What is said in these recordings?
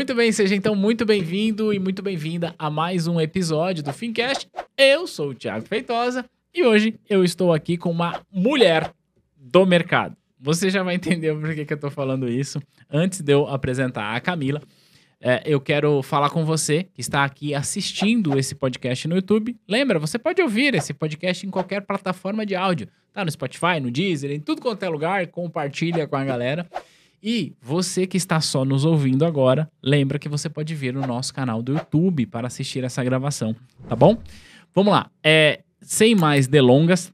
Muito bem, seja então muito bem-vindo e muito bem-vinda a mais um episódio do Fincast. Eu sou o Thiago Feitosa e hoje eu estou aqui com uma mulher do mercado. Você já vai entender por que, que eu estou falando isso. Antes de eu apresentar a Camila, é, eu quero falar com você que está aqui assistindo esse podcast no YouTube. Lembra, você pode ouvir esse podcast em qualquer plataforma de áudio. Tá no Spotify, no Deezer, em tudo quanto é lugar. Compartilha com a galera. E você que está só nos ouvindo agora, lembra que você pode vir no nosso canal do YouTube para assistir essa gravação, tá bom? Vamos lá. É, sem mais delongas,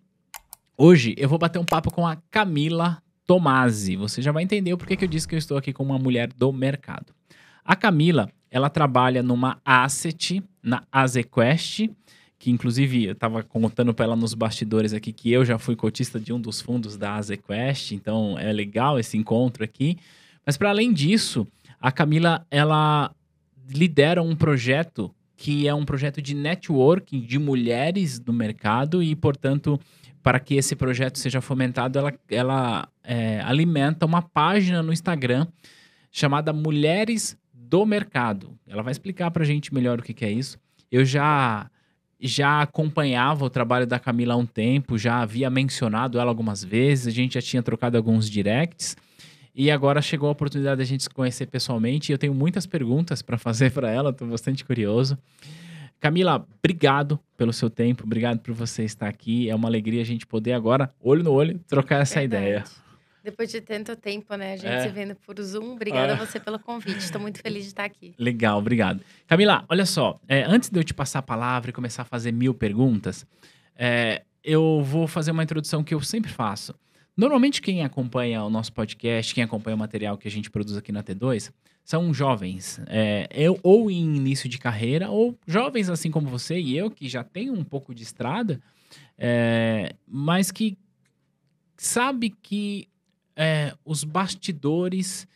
hoje eu vou bater um papo com a Camila Tomasi. Você já vai entender o porquê que eu disse que eu estou aqui com uma mulher do mercado. A Camila, ela trabalha numa asset, na Azequest, que inclusive eu estava contando para ela nos bastidores aqui que eu já fui cotista de um dos fundos da Azequest, então é legal esse encontro aqui. Mas para além disso, a Camila, ela lidera um projeto que é um projeto de networking de mulheres do mercado e, portanto, para que esse projeto seja fomentado, ela, ela é, alimenta uma página no Instagram chamada Mulheres do mercado. Ela vai explicar para a gente melhor o que, que é isso. Eu já já acompanhava o trabalho da Camila há um tempo, já havia mencionado ela algumas vezes, a gente já tinha trocado alguns directs. E agora chegou a oportunidade da gente se conhecer pessoalmente. E eu tenho muitas perguntas para fazer para ela, estou bastante curioso. Camila, obrigado pelo seu tempo, obrigado por você estar aqui. É uma alegria a gente poder agora, olho no olho, trocar essa Verdade. ideia. Depois de tanto tempo, né? A gente É. se vendo por Zoom. Obrigada É. a você pelo convite. Estou muito feliz de estar aqui. Legal, obrigado. Camila, olha só, é, antes de eu te passar a palavra e começar a fazer mil perguntas, é, eu vou fazer uma introdução que eu sempre faço. Normalmente, quem acompanha o nosso podcast, quem acompanha o material que a gente produz aqui na T2, são jovens, é, eu, ou em início de carreira, ou jovens assim como você e eu, que já tem um pouco de estrada, mas que sabe que é, os bastidores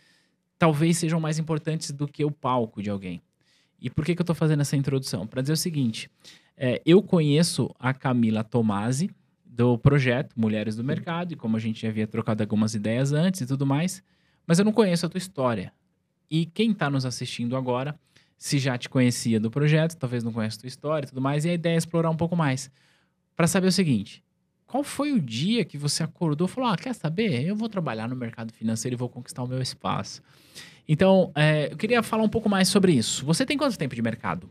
talvez sejam mais importantes do que o palco de alguém. E por que, que eu estou fazendo essa introdução? Para dizer o seguinte: é, eu conheço a Camila Tomasi do projeto Mulheres do Mercado, e como a gente já havia trocado algumas ideias antes e tudo mais, mas eu não conheço a tua história. E quem está nos assistindo agora, se já te conhecia do projeto, talvez não conheça a tua história e tudo mais, e a ideia é explorar um pouco mais. Para saber o seguinte: qual foi o dia que você acordou e falou: Ah, quer saber? Eu vou trabalhar no mercado financeiro e vou conquistar o meu espaço. Então, é, eu queria falar um pouco mais sobre isso. Você tem quanto tempo de mercado?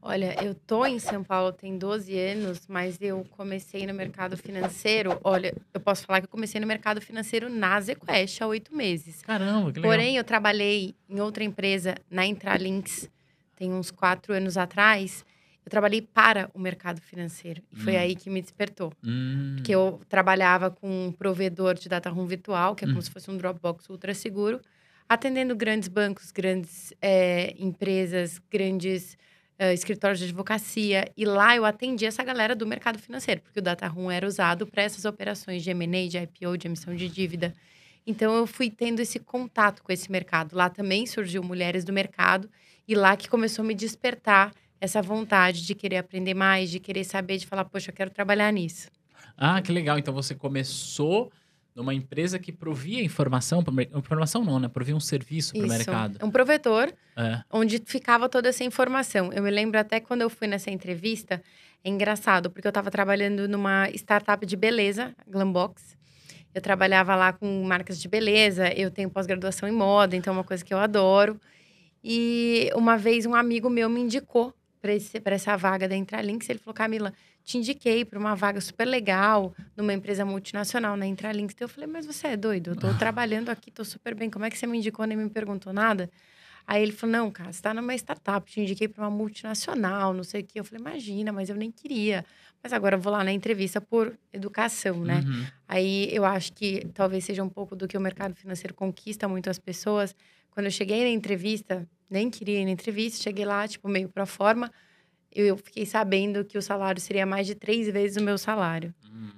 Olha, eu tô em São Paulo tem 12 anos, mas eu comecei no mercado financeiro. Olha, eu posso falar que eu comecei no mercado financeiro na Zequest há oito meses. Caramba, que legal. Porém, eu trabalhei em outra empresa, na Intralinks, tem uns quatro anos atrás. Eu trabalhei para o mercado financeiro. E foi Hum. aí que me despertou. Hum, Porque eu trabalhava com um provedor de data room virtual, que é como Hum. se fosse um Dropbox ultra seguro, atendendo grandes bancos, grandes eh, empresas, grandes eh, escritórios de advocacia. E lá eu atendia essa galera do mercado financeiro, porque o data room era usado para essas operações de M&A, de IPO, de emissão de dívida. Então eu fui tendo esse contato com esse mercado. Lá também surgiu Mulheres do Mercado e lá que começou a me despertar essa vontade de querer aprender mais, de querer saber, de falar, poxa, eu quero trabalhar nisso. Ah, que legal. Então você começou numa empresa que provia informação, informação não, né? Provia um serviço para o mercado. Um provedor É. onde ficava toda essa informação. Eu me lembro até quando eu fui nessa entrevista, é engraçado, porque eu estava trabalhando numa startup de beleza, Glambox. Eu trabalhava lá com marcas de beleza, eu tenho pós-graduação em moda, então é uma coisa que eu adoro. E uma vez um amigo meu me indicou para essa vaga da Intralinks. Ele falou: Camila, te indiquei para uma vaga super legal numa empresa multinacional na Intralinks. Então eu falei: Mas você é doido? Eu tô trabalhando aqui, tô super bem. Como é que você me indicou nem me perguntou nada? Aí ele falou: Não, cara, você tá numa startup, te indiquei para uma multinacional, não sei o quê. Eu falei: Imagina, mas eu nem queria. Mas agora eu vou lá na entrevista por educação, né? Uhum. Aí eu acho que talvez seja um pouco do que o mercado financeiro conquista muito as pessoas. Quando eu cheguei na entrevista, nem queria ir na entrevista, cheguei lá, tipo, meio pra forma, eu fiquei sabendo que o salário seria mais de três vezes o meu salário. Hum.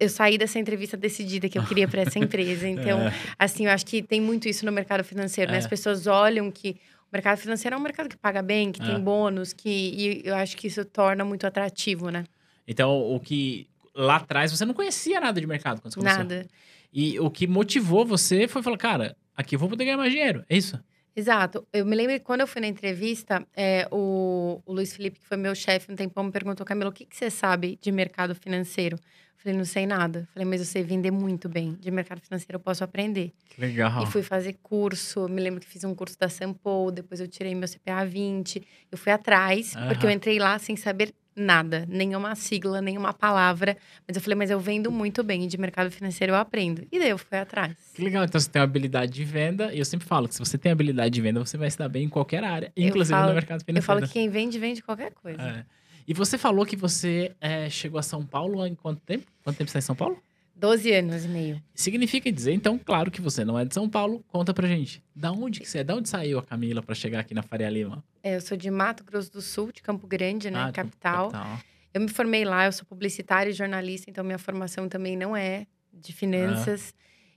Eu saí dessa entrevista decidida que eu queria para essa empresa. Então, É. assim, eu acho que tem muito isso no mercado financeiro, né? É. As pessoas olham que o mercado financeiro é um mercado que paga bem, que É. tem bônus, que e eu acho que isso torna muito atrativo, né? Então, o que lá atrás você não conhecia nada de mercado quando você começou. Nada. E o que motivou você foi falar, cara, aqui eu vou poder ganhar mais dinheiro. É isso? Exato. Eu me lembro que quando eu fui na entrevista, é, o, o Luiz Felipe, que foi meu chefe um tempão, me perguntou, Camila, o que, que você sabe de mercado financeiro? Eu falei, não sei nada. Falei, mas eu sei vender muito bem. De mercado financeiro eu posso aprender. Que legal. E fui fazer curso. Me lembro que fiz um curso da Sampo, depois eu tirei meu CPA 20. Eu fui atrás, porque eu entrei lá sem saber nada, nenhuma sigla, nenhuma palavra. Mas eu falei, mas eu vendo muito bem, e de mercado financeiro eu aprendo. E daí eu fui atrás. Que legal, então você tem uma habilidade de venda, e eu sempre falo que se você tem habilidade de venda, você vai se dar bem em qualquer área, inclusive falo- no mercado financeiro. Eu falo que quem vende, vende qualquer coisa. É. E você falou que você é, chegou a São Paulo em quanto tempo? Quanto tempo você está em São Paulo? 12 anos e meio. Significa dizer, então, claro que você não é de São Paulo. Conta pra gente. Da onde que você é? Da onde saiu a Camila pra chegar aqui na Faria Lima? É, eu sou de Mato Grosso do Sul, de Campo Grande, né? Ah, capital. capital. Eu me formei lá, eu sou publicitária e jornalista, então minha formação também não é de finanças.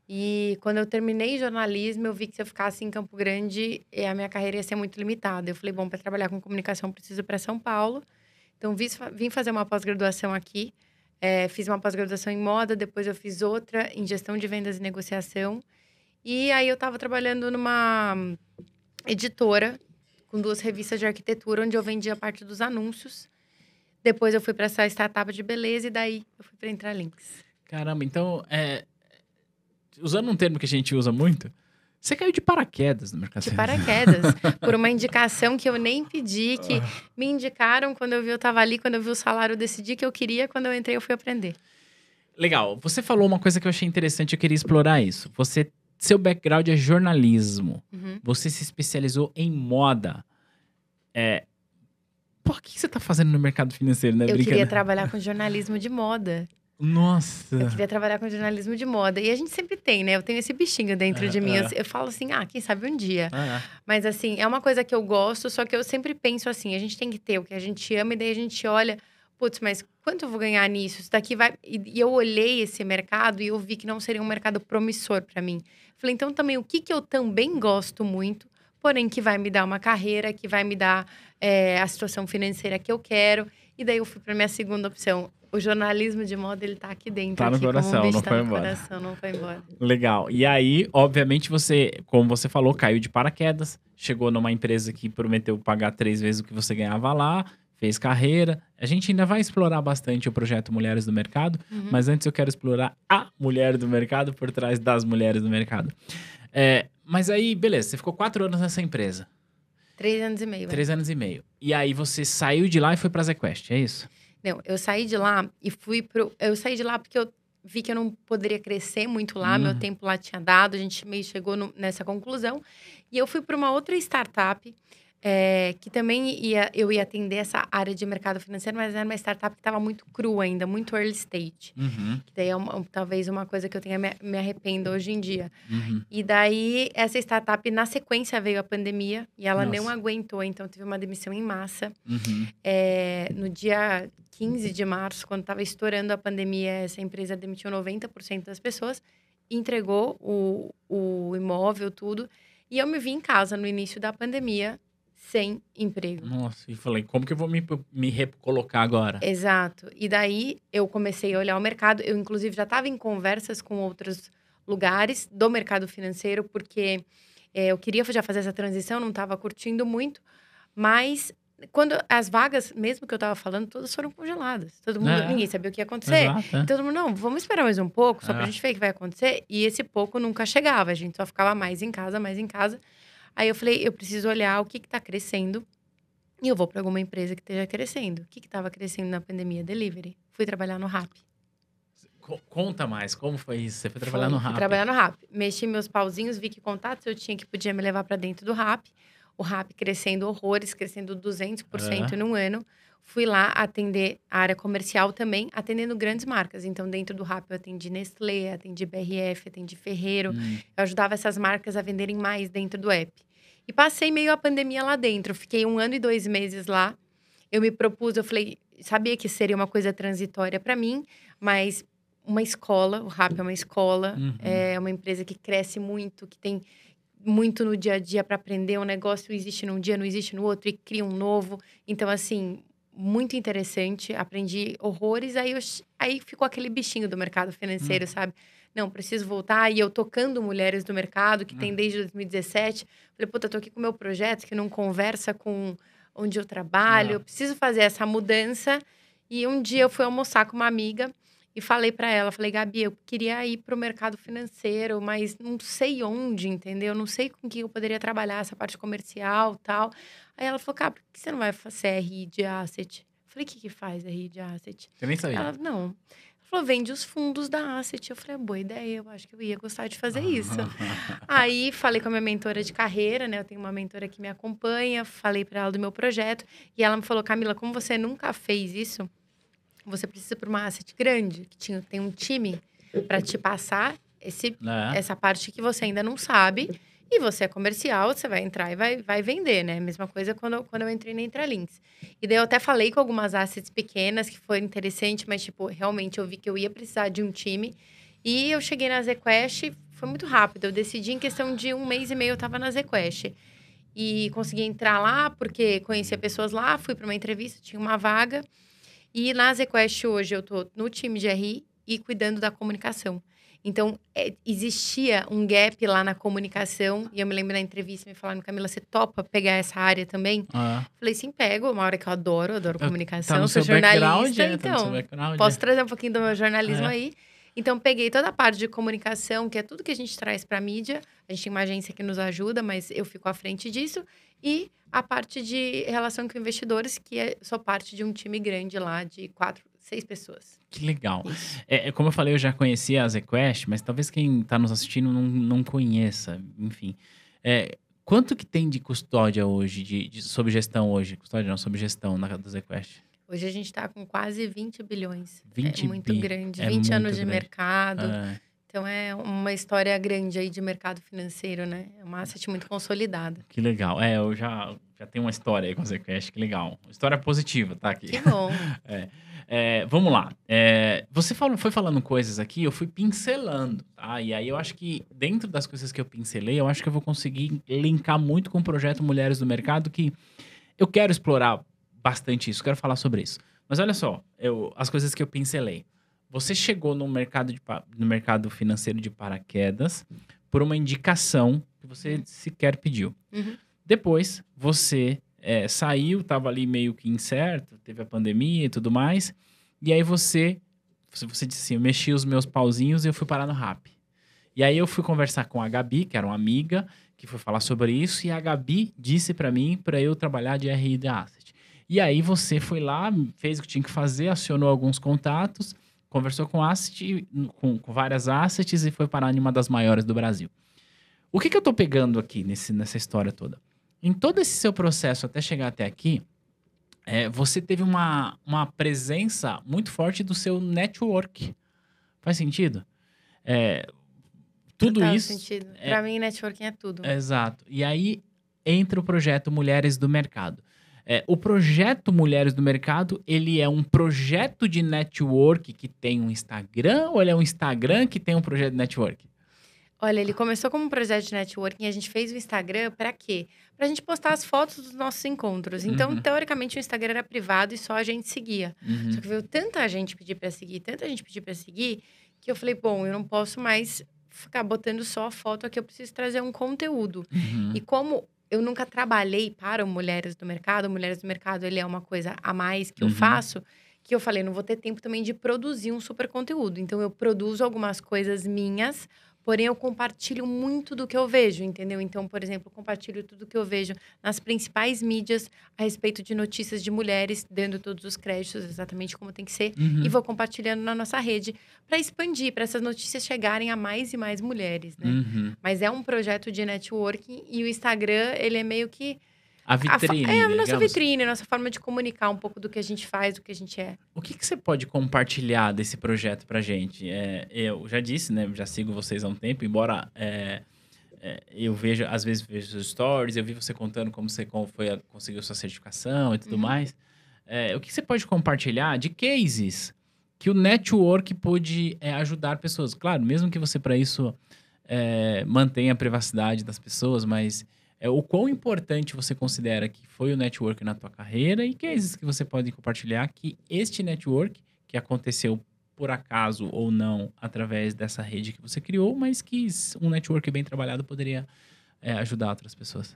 E quando eu terminei jornalismo, eu vi que se eu ficasse em Campo Grande, eh, a minha carreira ia ser muito limitada. Eu falei, bom, para trabalhar com comunicação, preciso ir para São Paulo. Então, vim fazer uma pós-graduação aqui. Eh, fiz uma pós-graduação em moda, depois eu fiz outra em gestão de vendas e negociação. E aí eu estava trabalhando numa hum, editora com duas revistas de arquitetura, onde eu vendia parte dos anúncios. Depois eu fui para essa startup de beleza e daí eu fui para Intralinks. Caramba, então, é, usando um termo que a gente usa muito, você caiu de paraquedas no mercado De paraquedas, por uma indicação que eu nem pedi, que me indicaram quando eu vi eu estava ali, quando eu vi o salário, eu decidi que eu queria, quando eu entrei eu fui aprender. Legal. Você falou uma coisa que eu achei interessante, eu queria explorar isso. Você, seu background é jornalismo. Uhum. Você se especializou em moda. É, por que você tá fazendo no mercado financeiro, né? Eu queria trabalhar com jornalismo de moda. Nossa. Eu queria trabalhar com jornalismo de moda. E a gente sempre tem, né? Eu tenho esse bichinho dentro É, de mim. é. Eu, eu falo assim, ah, quem sabe um dia. Ah, Mas assim, é uma coisa que eu gosto, só que eu sempre penso assim, a gente tem que ter o que a gente ama, e daí a gente olha, putz, mas quanto eu vou ganhar nisso? Isso daqui vai. E, e eu olhei esse mercado e eu vi que não seria um mercado promissor para mim. Falei, então também o que, que eu também gosto muito, porém que vai me dar uma carreira, que vai me dar é, a situação financeira que eu quero. E daí eu fui para minha segunda opção. O jornalismo de moda, ele tá aqui dentro. Tá no aqui, um coração, bicho não tá foi embora. coração, não foi embora. legal. E aí, obviamente, você, como você falou, caiu de paraquedas, chegou numa empresa que prometeu pagar três vezes o que você ganhava lá, fez carreira. A gente ainda vai explorar bastante o projeto Mulheres do Mercado, Uhum. mas antes eu quero explorar a mulher do mercado por trás das mulheres do mercado. É, mas aí, beleza, você ficou quatro anos nessa empresa, Três anos e meio. é. três anos e meio. E aí você saiu de lá e foi pra ZQuest, é isso? Não, eu saí de lá e fui pro. Eu saí de lá porque eu vi que eu não poderia crescer muito lá, meu Uhum. tempo lá tinha dado, a gente meio chegou no- nessa conclusão. E eu fui para uma outra startup. É, que também ia, eu ia atender essa área de mercado financeiro, mas era uma startup que estava muito crua ainda, muito early stage. Uhum, Que daí é uma- talvez uma coisa que eu tenha me, me arrependo hoje em dia. uhum. E daí, essa startup, na sequência, veio a pandemia e ela não Nossa. aguentou, então teve uma demissão em massa. Uhum. É, no dia 15 de março, quando estava estourando a pandemia, essa empresa demitiu 90% das pessoas, entregou o, o imóvel, tudo. E eu me vi em casa no início da pandemia, sem emprego. Nossa, e falei, como que eu vou me, me recolocar agora? Exato. E daí eu comecei a olhar o mercado. Eu, inclusive, já estava em conversas com outros lugares do mercado financeiro, porque é, eu queria já fazer essa transição, não estava curtindo muito. Mas quando as vagas, mesmo que eu estava falando, todas foram congeladas. Todo mundo, É. ninguém sabia o que ia acontecer. Exato, é. Todo mundo, não, vamos esperar mais um pouco, só É. gente ver o que vai acontecer. E esse pouco nunca chegava, a gente só ficava mais em casa, mais em casa. Aí eu falei, eu preciso olhar o que que tá crescendo e eu vou para alguma empresa que esteja crescendo. O que que tava crescendo na pandemia? Delivery. Fui trabalhar no Rap. Co- Conta mais, como foi isso? Você foi trabalhar Fui- no fui Rap? trabalhar no Rap. Mexi meus pauzinhos, vi que contatos eu tinha que podia me levar para dentro do Rap. O Rap crescendo horrores, crescendo 200% É. num ano. Fui lá atender a área comercial também, atendendo grandes marcas. Então, dentro do Rap, eu atendi Nestlé, atendi BRF, atendi Ferreiro. Hum, Eu ajudava essas marcas a venderem mais dentro do app. E passei meio a pandemia lá dentro. Fiquei um ano e dois meses lá. Eu me propus, eu falei, sabia que seria uma coisa transitória para mim, mas uma escola, o Rap é uma escola, Uhum. é uma empresa que cresce muito, que tem muito no dia a dia para aprender. Um negócio existe num dia, não existe no outro, e cria um novo. Então, assim, muito interessante. Aprendi horrores. Aí, eu, aí ficou aquele bichinho do mercado financeiro, sabe? não, preciso voltar. E eu tocando mulheres do mercado, que Uhum. tem desde 2017. Falei, puta, tô aqui com o meu projeto, que não conversa com onde eu trabalho. É. Eu preciso fazer essa mudança. E um dia eu fui almoçar com uma amiga e falei pra ela, falei, Gabi, eu queria ir pro mercado financeiro, mas não sei onde, entendeu? Não sei com que eu poderia trabalhar essa parte comercial tal. Aí ela falou, cara, por que você não vai fazer RI de asset? Eu falei, o que que faz RI de asset? Eu nem sabia. Ela, não. Ela falou, vende os fundos da asset. Eu falei, "É boa ideia, eu acho que eu ia gostar de fazer isso. Aí falei com a minha mentora de carreira, né? Eu tenho uma mentora que me acompanha, falei pra ela do meu projeto e ela me falou: "Camila, como você nunca fez isso, você precisa para uma asset grande, que tinha, tem um time para te passar esse, É. essa parte que você ainda não sabe. E você é comercial, você vai entrar e vai, vai vender, né? Mesma coisa quando, eu- quando eu entrei na Intralinks. E daí eu até falei com algumas assets pequenas, que foi interessante, mas, tipo, realmente eu vi que eu ia precisar de um time. E eu cheguei na ZQuest, foi muito rápido. Eu decidi em questão de um mês e meio, eu tava na ZQuest. E consegui entrar lá, porque conhecia pessoas lá, fui para uma entrevista, tinha uma vaga. E na ZQuest hoje eu tô no time de RI e cuidando da comunicação. Então, é, existia um gap lá na comunicação. E eu me lembro na entrevista me falando, Camila, você topa pegar essa área também? Ah, Falei, sim, pego. Uma hora que eu adoro, eu adoro Tá comunicação, no sou seu background, jornalista. é, tá no seu então, background, posso é. trazer um pouquinho do meu jornalismo É. aí. Então, peguei toda a parte de comunicação, que é tudo que a gente traz para mídia. A gente tem uma agência que nos ajuda, mas eu fico à frente disso. E a parte de relação com investidores, que é, sou parte de um time grande lá, de quatro, seis pessoas. Que legal. É, é, como eu falei, eu já conhecia a ZQuest, mas talvez quem tá nos assistindo não, não conheça. Enfim. É, quanto que tem de custódia hoje, de, de sob gestão hoje? Custódia não, sob gestão na do ZQuest? Hoje a gente está com quase 20 bilhões. 20 é muito bi. grande. É 20 muito anos de grande. mercado. Ah, Então é uma história grande aí de mercado financeiro, né? É uma asset muito consolidada. que legal. É, eu já, já tenho uma história aí com a ZQuest, que legal. História positiva, tá aqui. Que bom. É, vamos lá. É, você falou, foi falando coisas aqui, eu fui pincelando, tá? E aí eu acho que dentro das coisas que eu pincelei, eu acho que eu vou conseguir linkar muito com o projeto Mulheres do Mercado, que eu quero explorar bastante isso, quero falar sobre isso. Mas olha só, eu, as coisas que eu pincelei. Você chegou no mercado, de, no mercado financeiro de paraquedas por uma indicação que você sequer pediu. Uhum. Depois, você é, saiu, estava ali meio que incerto, teve a pandemia e tudo mais. E aí você, você, você disse assim, eu mexi os meus pauzinhos e eu fui parar no rap. E aí eu fui conversar com a Gabi, que era uma amiga, que foi falar sobre isso. E a Gabi disse para mim para eu trabalhar de RI de Asset. E aí você foi lá, fez o que tinha que fazer, acionou alguns contatos, conversou com asset, com, com várias assets e foi parar em uma das maiores do Brasil. O que, que eu tô pegando aqui nesse, nessa história toda? Em todo esse seu processo até chegar até aqui, é, você teve uma, uma presença muito forte do seu network. Faz sentido? É, tudo Total isso. sentido. é- Pra mim, networking é tudo. Exato. E aí entra o projeto Mulheres do Mercado. É, o projeto Mulheres do Mercado, ele é um projeto de network que tem um Instagram ou ele é um Instagram que tem um projeto de network? Olha, ele começou como um projeto de networking e a gente fez o Instagram pra quê? Pra gente postar as fotos dos nossos encontros. Então, Uhum. teoricamente, o Instagram era privado e só a gente seguia. Uhum. Só que veio tanta gente pedir pra seguir, tanta gente pedir pra seguir, que eu falei, bom, eu não posso mais ficar botando só a foto aqui, eu preciso trazer um conteúdo. Uhum. E como eu nunca trabalhei para Mulheres do Mercado, Mulheres do Mercado ele é uma coisa a mais que eu Uhum. faço, que eu falei, não vou ter tempo também de produzir um super conteúdo. Então eu produzo algumas coisas minhas, porém eu compartilho muito do que eu vejo, entendeu? Então, por exemplo, compartilho tudo que eu vejo nas principais mídias a respeito de notícias de mulheres, dando todos os créditos exatamente como tem que ser. Uhum. E vou compartilhando na nossa rede para expandir, para essas notícias chegarem a mais e mais mulheres, né? Uhum. Mas é um projeto de networking e o Instagram, ele é meio que. A a fa- vitrine, é a nossa digamos. vitrine, a nossa forma de comunicar um pouco do que a gente faz, do que a gente é. O que, que você pode compartilhar desse projeto pra gente? É, eu já disse, né? Já sigo vocês há um tempo, embora é, é, eu veja, às vezes vejo os stories, eu vi você contando como você como foi a- conseguiu sua certificação e tudo Uhum. mais. É, o que você pode compartilhar de cases que o network pôde é, ajudar pessoas? Claro, mesmo que você para isso é, mantenha a privacidade das pessoas, mas é, o quão importante você considera que foi o network na tua carreira e cases que você pode compartilhar que este network que aconteceu por acaso ou não através dessa rede que você criou, mas que um network bem trabalhado poderia é, ajudar outras pessoas?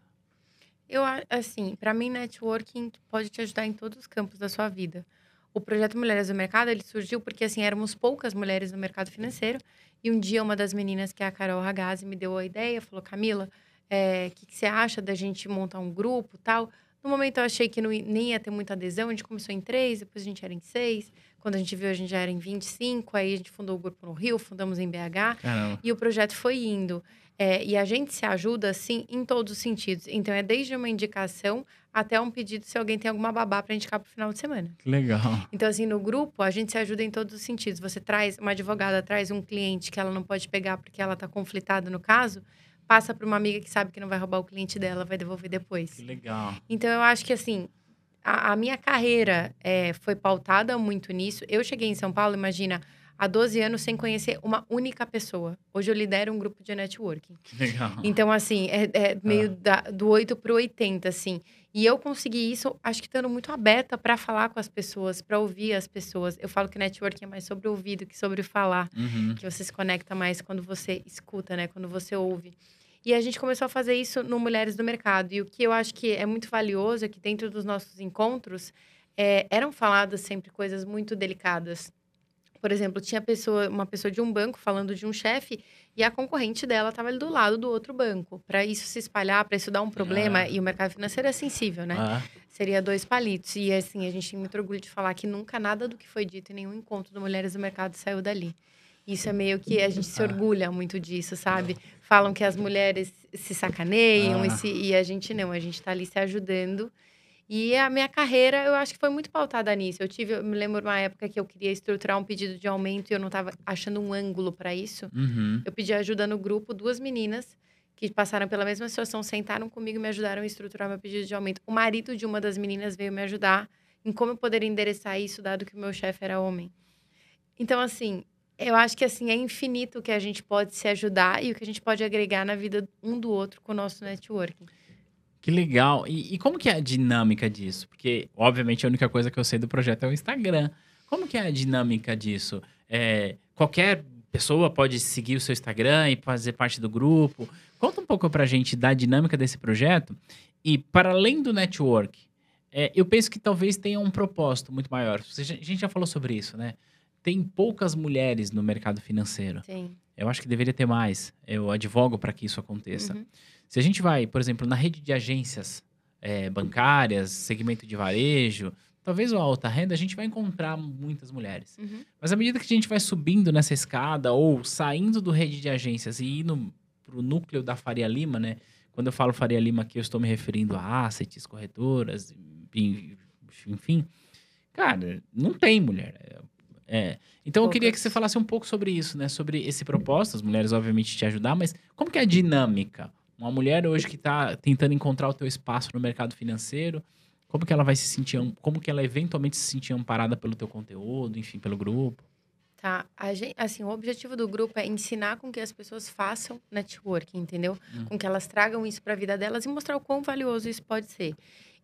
Eu, assim, para mim, networking pode te ajudar em todos os campos da sua vida. O projeto Mulheres do Mercado, ele surgiu porque, assim, éramos poucas mulheres no mercado financeiro. E um dia, uma das meninas, que é a Carol Ragazzi, me deu a ideia, falou, Camila, é, que, que, você acha da gente montar um grupo tal? No momento, eu achei que não, nem ia ter muita adesão. A gente começou em três, depois a gente era em seis. Quando a gente viu, a gente já era em 25. Aí a gente fundou o grupo no Rio, fundamos em BH. Caramba. E o projeto foi indo. É, e a gente se ajuda, assim, em todos os sentidos. Então, é desde uma indicação até um pedido se alguém tem alguma babá para indicar para o final de semana. Legal. Então, assim, no grupo, a gente se ajuda em todos os sentidos. Você traz, uma advogada traz um cliente que ela não pode pegar porque ela está conflitada no caso, passa para uma amiga que sabe que não vai roubar o cliente dela, vai devolver depois. Que legal. Então, eu acho que, assim, a, a minha carreira é, foi pautada muito nisso. Eu cheguei em São Paulo, imagina há 12 anos sem conhecer uma única pessoa. Hoje eu lidero um grupo de networking. Legal. Então, assim, é, é meio ah. da, do 8 para o 80, assim. E eu consegui isso, acho que estando muito aberta para falar com as pessoas, para ouvir as pessoas. Eu falo que networking é mais sobre ouvir do que sobre falar. Uhum. Que você se conecta mais quando você escuta, né? Quando você ouve. E a gente começou a fazer isso no Mulheres do Mercado. E o que eu acho que é muito valioso é que dentro dos nossos encontros é, eram faladas sempre coisas muito delicadas por exemplo, tinha pessoa, uma pessoa de um banco falando de um chefe e a concorrente dela estava ali do lado do outro banco. Para isso se espalhar, para isso dar um problema, ah. e o mercado financeiro é sensível, né? Ah. Seria dois palitos. E assim, a gente tem muito orgulho de falar que nunca nada do que foi dito em nenhum encontro do Mulheres do Mercado saiu dali. Isso é meio que a gente se ah. orgulha muito disso, sabe? Falam que as mulheres se sacaneiam e, ah. se, e a gente não, a gente está ali se ajudando e a minha carreira, eu acho que foi muito pautada nisso. Eu tive, eu me lembro uma época que eu queria estruturar um pedido de aumento e eu não estava achando um ângulo para isso. Uhum. Eu pedi ajuda no grupo, duas meninas que passaram pela mesma situação, sentaram comigo e me ajudaram a estruturar meu pedido de aumento. O marido de uma das meninas veio me ajudar em como eu poderia endereçar isso, dado que o meu chefe era homem. Então, assim, eu acho que assim é infinito o que a gente pode se ajudar e o que a gente pode agregar na vida um do outro com o nosso networking. Que legal. E, e, como que é a dinâmica disso? Porque, obviamente, a única coisa que eu sei do projeto é o Instagram. Como que é a dinâmica disso? É, qualquer pessoa pode seguir o seu Instagram e fazer parte do grupo. Conta um pouco pra gente da dinâmica desse projeto. E, para além do network, é, eu penso que talvez tenha um propósito muito maior. A gente já falou sobre isso, né? Tem poucas mulheres no mercado financeiro. Sim. Eu acho que deveria ter mais. Eu advogo para que isso aconteça. Uhum. Se a gente vai, por exemplo, na rede de agências é, bancárias, segmento de varejo, talvez o alta renda, a gente vai encontrar muitas mulheres. Uhum. Mas à medida que a gente vai subindo nessa escada ou saindo do rede de agências e indo para o núcleo da Faria Lima, né? Quando eu falo Faria Lima aqui, eu estou me referindo a assets, corretoras, enfim. Cara, não tem mulher. É. Então eu queria que você falasse um pouco sobre isso, né? Sobre esse propósito, as mulheres obviamente te ajudar, mas como que é a dinâmica? Uma mulher hoje que está tentando encontrar o teu espaço no mercado financeiro, como que ela vai se sentir, como que ela eventualmente se sentir amparada pelo teu conteúdo, enfim, pelo grupo? Tá, gente, assim, o objetivo do grupo é ensinar com que as pessoas façam networking, entendeu? Hum. Com que elas tragam isso para a vida delas e mostrar o quão valioso isso pode ser.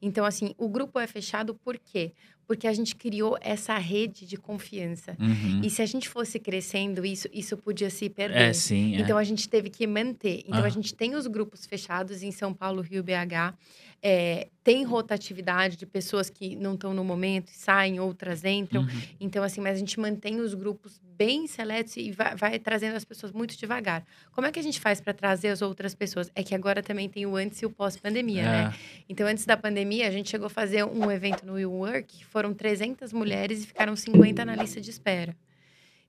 Então, assim, o grupo é fechado por quê? Porque a gente criou essa rede de confiança. Uhum. E se a gente fosse crescendo isso, isso podia se perder. É, sim. É. Então, a gente teve que manter. Então, a gente tem os grupos fechados em São Paulo, Rio, BH. É, tem rotatividade de pessoas que não estão no momento, saem, outras entram. Uhum. Então, assim, mas a gente mantém os grupos bem seletos e vai, vai, trazendo as pessoas muito devagar. Como é que a gente faz para trazer as outras pessoas? É que agora também tem o antes e o pós-pandemia, né? é. né? Então, antes da pandemia, a gente chegou a fazer um evento no WeWork, foram 300 mulheres e ficaram 50 na lista de espera.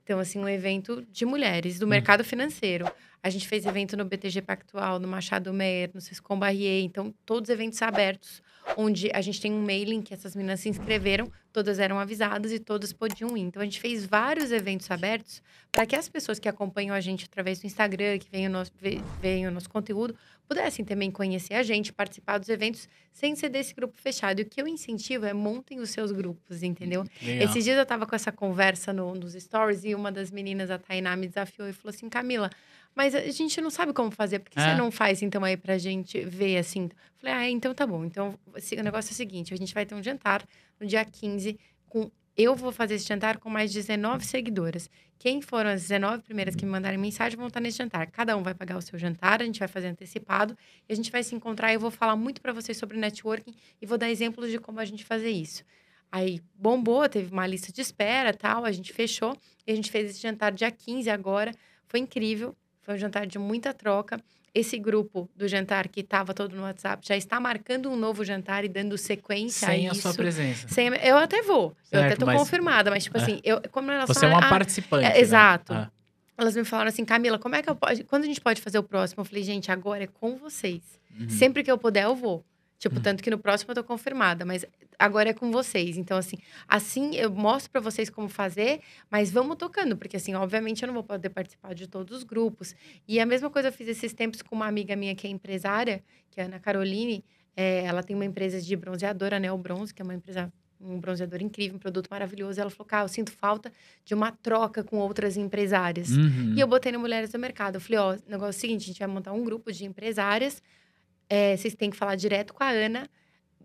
Então, assim, um evento de mulheres do hum. mercado financeiro. A gente fez evento no BTG Pactual, no Machado Meyer, no Ciscom Barrier. Então, todos eventos abertos, onde a gente tem um mailing que essas meninas se inscreveram, todas eram avisadas e todas podiam ir. Então, a gente fez vários eventos abertos para que as pessoas que acompanham a gente através do Instagram, que veem o nosso, veem o nosso conteúdo, pudessem também conhecer a gente, participar dos eventos, sem ser desse grupo fechado. E o que eu incentivo é montem os seus grupos, entendeu? Legal. Esses dias eu estava com essa conversa no, nos stories e uma das meninas, a Tainá, me desafiou e falou assim: Camila mas a gente não sabe como fazer. Por que é. você não faz, então, aí pra gente ver, assim? Falei, ah, então tá bom. Então, o negócio é o seguinte: a gente vai ter um jantar no dia 15 com eu vou fazer esse jantar com mais 19 seguidoras. Quem foram as 19 primeiras que me mandarem mensagem vão estar nesse jantar. Cada um vai pagar o seu jantar, a gente vai fazer antecipado e a gente vai se encontrar. E eu vou falar muito para vocês sobre networking e vou dar exemplos de como a gente fazer isso. Aí bombou, teve uma lista de espera tal, a gente fechou e a gente fez esse jantar dia 15 agora. Foi incrível, foi um jantar de muita troca esse grupo do jantar que estava todo no WhatsApp já está marcando um novo jantar e dando sequência sem a a isso. sua presença. Sem a- eu até vou. eu Certo, até tô mas- confirmada, mas tipo É. assim, eu como elas Você é uma "Ah, participante. é, né? exato. Ah, elas me falaram assim, Camila, como é que eu pode, quando a gente pode fazer o próximo? Eu falei, gente, agora é com vocês. uhum. Sempre que eu puder, eu vou. Tipo, Uhum. tanto que no próximo eu tô confirmada, mas agora é com vocês. Então, assim, assim eu mostro pra vocês como fazer, mas vamos tocando, porque assim, obviamente eu não vou poder participar de todos os grupos. E a mesma coisa eu fiz esses tempos com uma amiga minha que é empresária, que é a Ana Caroline. É, ela tem uma empresa de bronzeadora, né? O Bronze, que é uma empresa, um bronzeador incrível, um produto maravilhoso. Ela falou, cara, eu sinto falta de uma troca com outras empresárias. Uhum. E eu botei no Mulheres do Mercado. Eu falei, ó, o negócio é o seguinte, a gente vai montar um grupo de empresárias. É, vocês têm que falar direto com a Ana.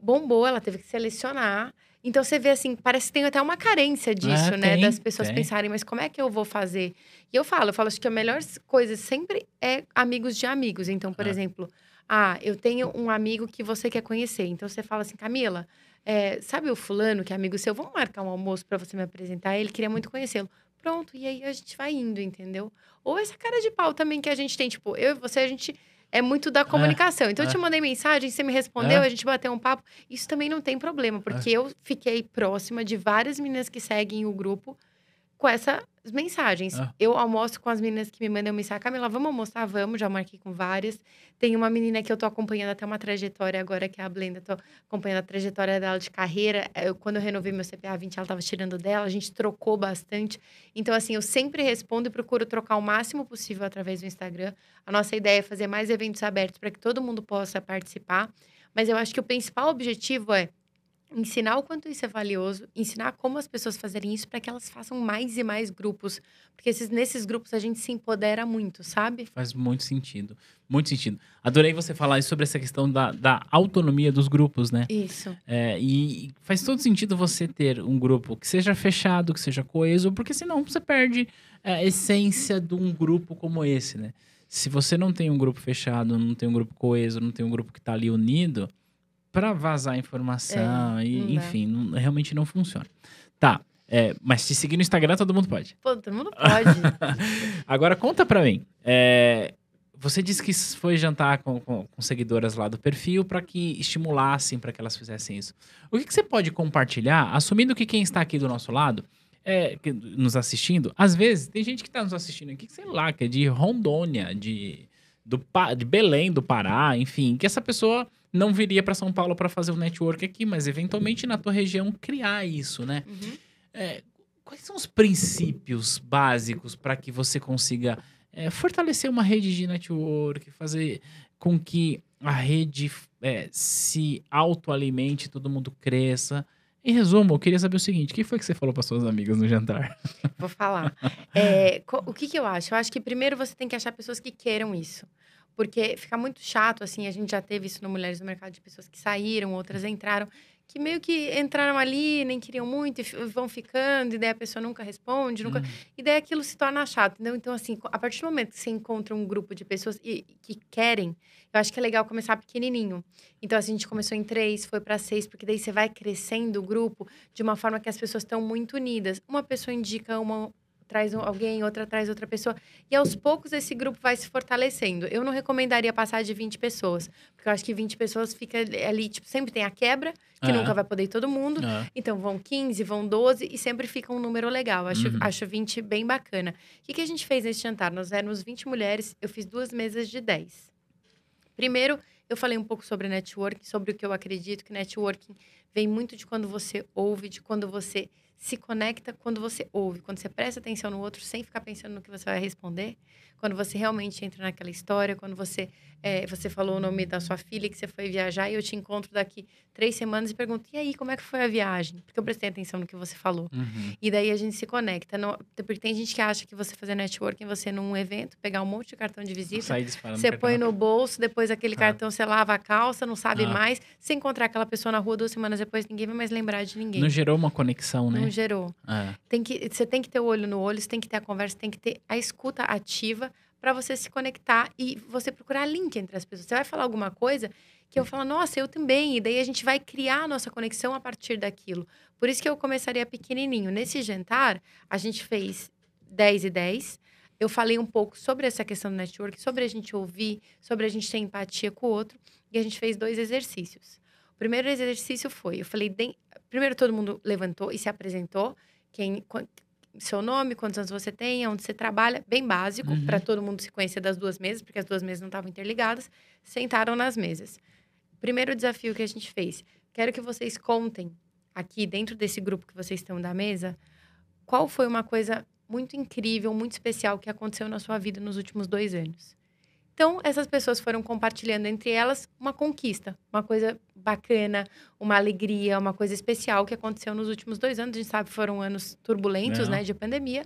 Bombou, ela teve que selecionar. Então você vê assim, parece que tem até uma carência disso, É, né? tem, das pessoas tem. pensarem, mas como é que eu vou fazer? E eu falo, eu falo, acho que a melhor coisa sempre é amigos de amigos. Então, por Ah. exemplo, ah, eu tenho um amigo que você quer conhecer. Então você fala assim, Camila, é, sabe o fulano que é amigo seu? Vamos marcar um almoço para você me apresentar? Ele queria muito conhecê-lo. Pronto, e aí a gente vai indo, entendeu? Ou essa cara de pau também que a gente tem, tipo, eu e você, a gente é muito da comunicação. Então, eu é. te mandei mensagem, você me respondeu, É. a gente bateu um papo. Isso também não tem problema, porque eu fiquei próxima de várias meninas que seguem o grupo com essas mensagens. É. Eu almoço com as meninas que me mandam mensagem. Camila, vamos almoçar? Vamos, já marquei com várias. Tem uma menina que eu tô acompanhando até uma trajetória agora, que é a Blenda. Tô acompanhando a trajetória dela de carreira. Eu, quando eu renovei meu CPA 20, ela tava tirando dela. A gente trocou bastante. Então, assim, eu sempre respondo e procuro trocar o máximo possível através do Instagram. A nossa ideia é fazer mais eventos abertos para que todo mundo possa participar. Mas eu acho que o principal objetivo é ensinar o quanto isso é valioso, ensinar como as pessoas fazerem isso para que elas façam mais e mais grupos. Porque esses- nesses grupos a gente se empodera muito, sabe? Faz muito sentido. Muito sentido. Adorei você falar sobre essa questão da, da autonomia dos grupos, né? Isso. É, e faz todo sentido você ter um grupo que seja fechado, que seja coeso, porque senão você perde é, a essência de um grupo como esse, né? Se você não tem um grupo fechado, não tem um grupo coeso, não tem um grupo que tá ali unido, para vazar informação, É, e, não enfim, não- realmente não funciona. Tá, é, mas te seguir no Instagram todo mundo pode. Pô, todo mundo pode. Agora conta pra mim. é, você disse que foi jantar com, com- com seguidoras lá do perfil para que estimulassem para que elas fizessem isso. O que, que você pode compartilhar, assumindo que quem está aqui do nosso lado, é, que- nos assistindo, às vezes tem gente que está nos assistindo aqui, que sei lá, que é de Rondônia, de, do, de Belém do Pará, enfim, que essa pessoa não viria para São Paulo para fazer o network aqui, mas eventualmente na tua região criar isso, né? Uhum. É, quais são os princípios básicos para que você consiga é, fortalecer uma rede de network, fazer com que a rede é, se autoalimente, todo mundo cresça? Em resumo, eu queria saber o seguinte: o que foi que você falou para suas amigas no jantar? Vou falar. É, o que, que eu acho? Eu acho que primeiro você tem que achar pessoas que queiram isso. Porque fica muito chato, assim, a gente já teve isso no Mulheres do Mercado, de pessoas que saíram, outras entraram, que meio que entraram ali, nem queriam muito, e vão ficando, e daí a pessoa nunca responde, nunca... Hum, E daí aquilo se torna chato, entendeu? Então, assim, a partir do momento que você encontra um grupo de pessoas e- que querem, eu acho que é legal começar pequenininho. Então, assim, a gente começou em três, foi para seis, porque daí você vai crescendo o grupo de uma forma que as pessoas estão muito unidas. Uma pessoa indica uma traz um- alguém, outra traz outra pessoa. E aos poucos esse grupo vai se fortalecendo. Eu não recomendaria passar de 20 pessoas, porque eu acho que 20 pessoas fica ali, tipo, sempre tem a quebra, que É. nunca vai poder ir todo mundo. é. Então vão 15, vão 12 e sempre fica um número legal. Acho, Uhum. acho 20 bem bacana. O que, que a gente fez nesse jantar? Nós éramos 20 mulheres, eu fiz duas mesas de 10. Primeiro, eu falei um pouco sobre networking, sobre o que eu acredito que networking vem muito de quando você ouve, de quando você se conecta, quando você ouve, quando você presta atenção no outro sem ficar pensando no que você vai responder, quando você realmente entra naquela história, quando você é, você falou o nome da sua filha que você foi viajar e eu te encontro daqui três semanas e pergunto e aí como é que foi a viagem? Porque eu prestei atenção no que você falou. Uhum. E daí a gente se conecta. Não- porque tem gente que acha que você fazer networking, você num evento, pegar um monte de cartão de visita, você põe no bolso, depois aquele Ah. cartão você lava a calça, não sabe Ah. mais. Se encontrar aquela pessoa na rua duas semanas depois, ninguém vai mais lembrar de ninguém. Não gerou uma conexão, né? Não gerou. É. Tem que, você tem que ter o olho no olho, você tem que ter a conversa, tem que ter a escuta ativa para você se conectar e você procurar link entre as pessoas. Você vai falar alguma coisa que eu falo, nossa, eu também. E daí a gente vai criar a nossa conexão a partir daquilo. Por isso que eu começaria pequenininho. Nesse jantar, a gente fez 10 e 10. Eu falei um pouco sobre essa questão do network, sobre a gente ouvir, sobre a gente ter empatia com o outro. E a gente fez dois exercícios. O primeiro exercício foi, eu falei, primeiro todo mundo levantou e se apresentou. Quem, seu nome, quantos anos você tem, onde você trabalha, bem básico, uhum. para todo mundo se conhecer das duas mesas, porque as duas mesas não estavam interligadas. Sentaram nas mesas. Primeiro desafio que a gente fez. Quero que vocês contem aqui, dentro desse grupo que vocês estão da mesa, qual foi uma coisa muito incrível, muito especial que aconteceu na sua vida nos últimos dois anos. Então, essas pessoas foram compartilhando entre elas uma conquista, uma coisa bacana, uma alegria, uma coisa especial que aconteceu nos últimos dois anos. A gente sabe que foram anos turbulentos, né, de pandemia.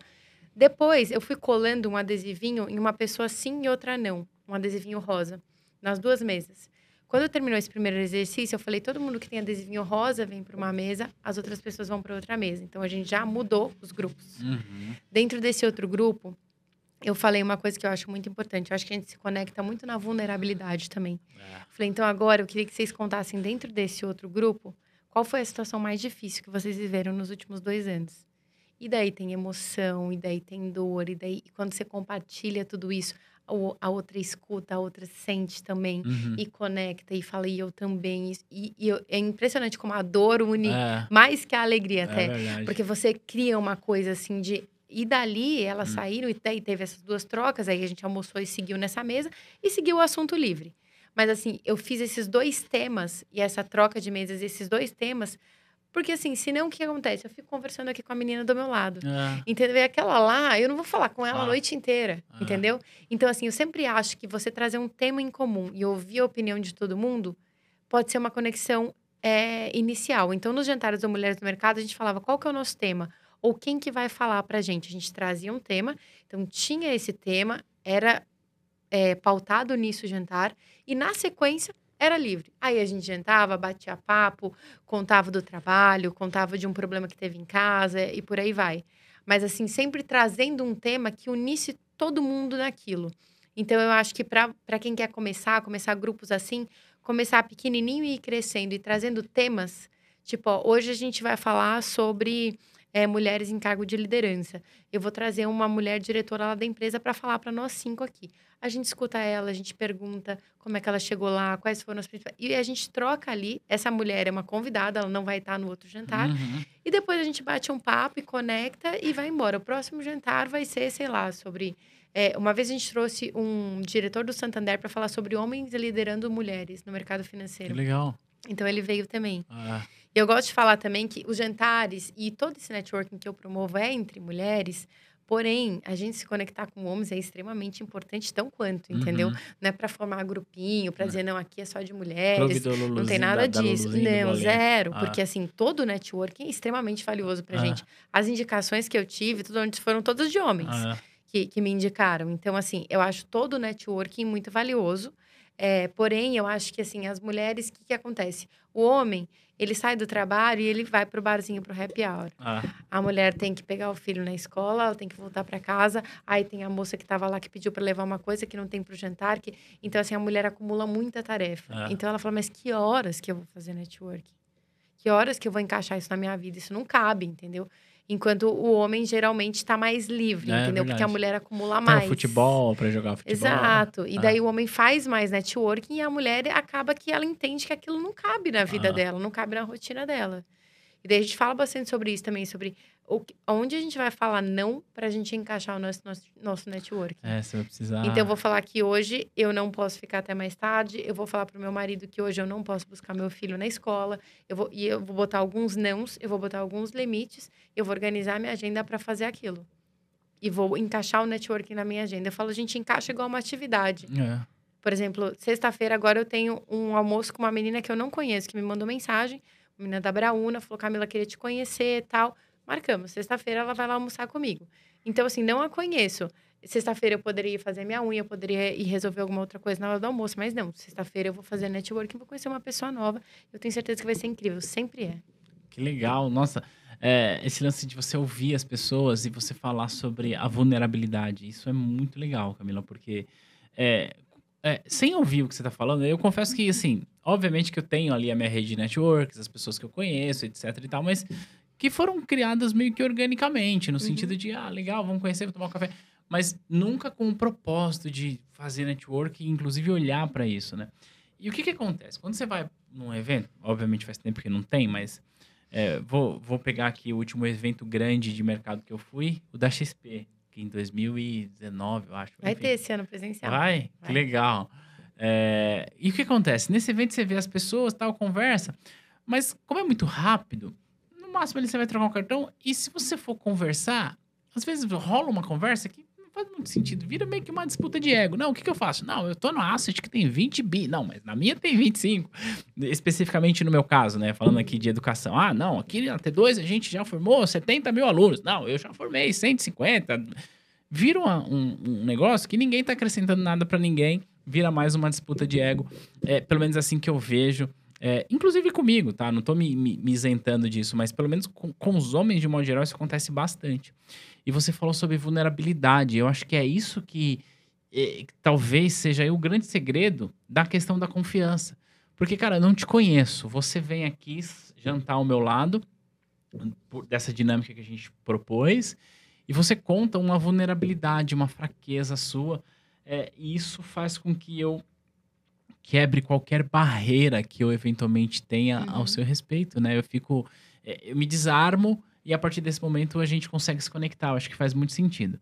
Depois, eu fui colando um adesivinho em uma pessoa sim e outra não, um adesivinho rosa, nas duas mesas. Quando terminou esse primeiro exercício, eu falei: todo mundo que tem adesivinho rosa vem para uma mesa, as outras pessoas vão para outra mesa. Então a gente já mudou os grupos. Uhum. Dentro desse outro grupo, eu falei uma coisa que eu acho muito importante. Eu acho que a gente se conecta muito na vulnerabilidade também. É. Falei: então agora eu queria que vocês contassem dentro desse outro grupo qual foi a situação mais difícil que vocês viveram nos últimos dois anos. E daí tem emoção, e daí tem dor, e daí quando você compartilha tudo isso, a outra escuta, a outra sente também uhum. e conecta e fala, e eu também. E, e eu, é impressionante como a dor une é. mais que a alegria até. É porque você cria uma coisa assim de. E dali elas uhum. saíram e daí teve essas duas trocas, aí a gente almoçou e seguiu nessa mesa e seguiu o assunto livre. Mas assim, eu fiz esses dois temas e essa troca de mesas, esses dois temas porque assim, senão o que acontece? Eu fico conversando aqui com a menina do meu lado. É. Entendeu? E aquela lá, eu não vou falar com ela ah. a noite inteira. É. Entendeu? Então, assim, eu sempre acho que você trazer um tema em comum e ouvir a opinião de todo mundo pode ser uma conexão é, inicial. Então, nos jantares da Mulheres do Mercado, a gente falava qual que é o nosso tema. Ou quem que vai falar pra gente. A gente trazia um tema. Então, tinha esse tema, era é, pautado nisso o jantar. E, na sequência, era livre. Aí a gente jantava, batia papo, contava do trabalho, contava de um problema que teve em casa e por aí vai. Mas assim, sempre trazendo um tema que unisse todo mundo naquilo. Então eu acho que para quem quer começar, começar grupos assim, começar pequenininho e ir crescendo e trazendo temas, tipo, ó, hoje a gente vai falar sobre é, mulheres em cargo de liderança. Eu vou trazer uma mulher diretora lá da empresa para falar para nós cinco aqui. A gente escuta ela, a gente pergunta como é que ela chegou lá, quais foram as principais. E a gente troca ali. Essa mulher é uma convidada, ela não vai estar no outro jantar. Uhum. E depois a gente bate um papo e conecta e vai embora. O próximo jantar vai ser, sei lá, sobre. É, uma vez a gente trouxe um diretor do Santander para falar sobre homens liderando mulheres no mercado financeiro. Que legal. Então ele veio também. Ah. Eu gosto de falar também que os jantares e todo esse networking que eu promovo é entre mulheres, Porém, a gente se conectar com homens é extremamente importante, tão quanto, entendeu? Uhum. Não é para formar grupinho, para é. dizer, não, aqui é só de mulheres. Não tem nada da, disso. Da não, zero. Ah. Porque, assim, todo o networking é extremamente valioso pra ah. gente. As indicações que eu tive, tudo onde foram todas de homens ah. que, que me indicaram. Então, assim, eu acho todo o networking muito valioso. É, porém, eu acho que, assim, as mulheres, o que, que acontece? O homem, ele sai do trabalho e ele vai pro barzinho, pro happy hour. Ah. A mulher tem que pegar o filho na escola, ela tem que voltar para casa. Aí tem a moça que estava lá que pediu para levar uma coisa que não tem pro jantar. Que... Então, assim, a mulher acumula muita tarefa. Ah. Então, ela fala, mas que horas que eu vou fazer network? Que horas que eu vou encaixar isso na minha vida? Isso não cabe, entendeu? Enquanto o homem geralmente está mais livre, é, entendeu? Verdade. Porque a mulher acumula mais. Tem o futebol para jogar futebol. Exato. E ah. daí o homem faz mais networking e a mulher acaba que ela entende que aquilo não cabe na vida ah. dela, não cabe na rotina dela. E daí a gente fala bastante sobre isso também, sobre o, onde a gente vai falar não para a gente encaixar o nosso, nosso, nosso network. É, você vai precisar. Então eu vou falar que hoje eu não posso ficar até mais tarde. Eu vou falar pro meu marido que hoje eu não posso buscar meu filho na escola. Eu vou, e eu vou botar alguns nãos, eu vou botar alguns limites. Eu vou organizar minha agenda para fazer aquilo. E vou encaixar o networking na minha agenda. Eu falo, a gente encaixa igual uma atividade. É. Por exemplo, sexta-feira agora eu tenho um almoço com uma menina que eu não conheço, que me mandou mensagem menina da Brauna, falou: Camila, queria te conhecer e tal. Marcamos. Sexta-feira ela vai lá almoçar comigo. Então, assim, não a conheço. Sexta-feira eu poderia fazer minha unha, eu poderia ir resolver alguma outra coisa na hora do almoço, mas não. Sexta-feira eu vou fazer networking, vou conhecer uma pessoa nova. Eu tenho certeza que vai ser incrível. Sempre é. Que legal. Nossa, é, esse lance de você ouvir as pessoas e você falar sobre a vulnerabilidade. Isso é muito legal, Camila, porque é, é, sem ouvir o que você está falando, eu confesso que, assim, obviamente que eu tenho ali a minha rede de networks, as pessoas que eu conheço, etc e tal, mas que foram criadas meio que organicamente, no uhum. sentido de, ah, legal, vamos conhecer, vamos tomar um café. Mas nunca com o propósito de fazer network e, inclusive, olhar para isso, né? E o que que acontece? Quando você vai num evento, obviamente faz tempo que não tem, mas é, vou, vou pegar aqui o último evento grande de mercado que eu fui, o da XP, que em 2019, eu acho. Vai enfim. ter esse ano presencial. Vai? Vai. Que legal. É, e o que acontece? Nesse evento você vê as pessoas, tal, conversa, mas como é muito rápido, no máximo ali você vai trocar um cartão e se você for conversar, às vezes rola uma conversa que faz muito sentido. Vira meio que uma disputa de ego. Não, o que, que eu faço? Não, eu tô no asset que tem 20 bi. Não, mas na minha tem 25. Especificamente no meu caso, né? Falando aqui de educação. Ah, não, aqui na T2 a gente já formou 70 mil alunos. Não, eu já formei 150. Vira uma, um, um, negócio que ninguém tá acrescentando nada para ninguém. Vira mais uma disputa de ego. É, pelo menos assim que eu vejo. É, inclusive comigo, tá? Não tô me, me, me isentando disso, mas pelo menos com, com os homens, de modo geral, isso acontece bastante. E você falou sobre vulnerabilidade. Eu acho que é isso que é, talvez seja o grande segredo da questão da confiança. Porque, cara, eu não te conheço. Você vem aqui jantar ao meu lado, dessa dinâmica que a gente propôs, e você conta uma vulnerabilidade, uma fraqueza sua. É, e isso faz com que eu quebre qualquer barreira que eu eventualmente tenha uhum. ao seu respeito, né? Eu fico. É, eu me desarmo e a partir desse momento a gente consegue se conectar. Eu acho que faz muito sentido.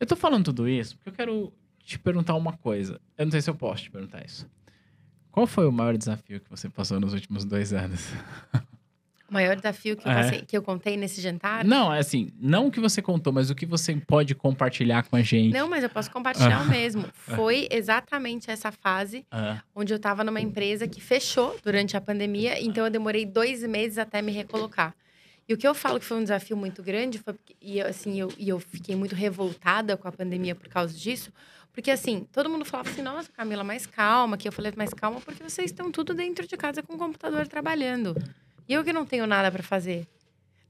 Eu tô falando tudo isso porque eu quero te perguntar uma coisa. Eu não sei se eu posso te perguntar isso. Qual foi o maior desafio que você passou nos últimos dois anos? O maior desafio que, é. você, que eu contei nesse jantar? Não, é assim, não o que você contou, mas o que você pode compartilhar com a gente. Não, mas eu posso compartilhar o mesmo. Foi exatamente essa fase onde eu estava numa empresa que fechou durante a pandemia, então eu demorei dois meses até me recolocar. E o que eu falo que foi um desafio muito grande, foi porque, e assim, eu, e eu fiquei muito revoltada com a pandemia por causa disso, porque assim, todo mundo falava assim, nossa, Camila, mais calma, que eu falei mais calma, porque vocês estão tudo dentro de casa com o computador trabalhando. E eu que não tenho nada para fazer.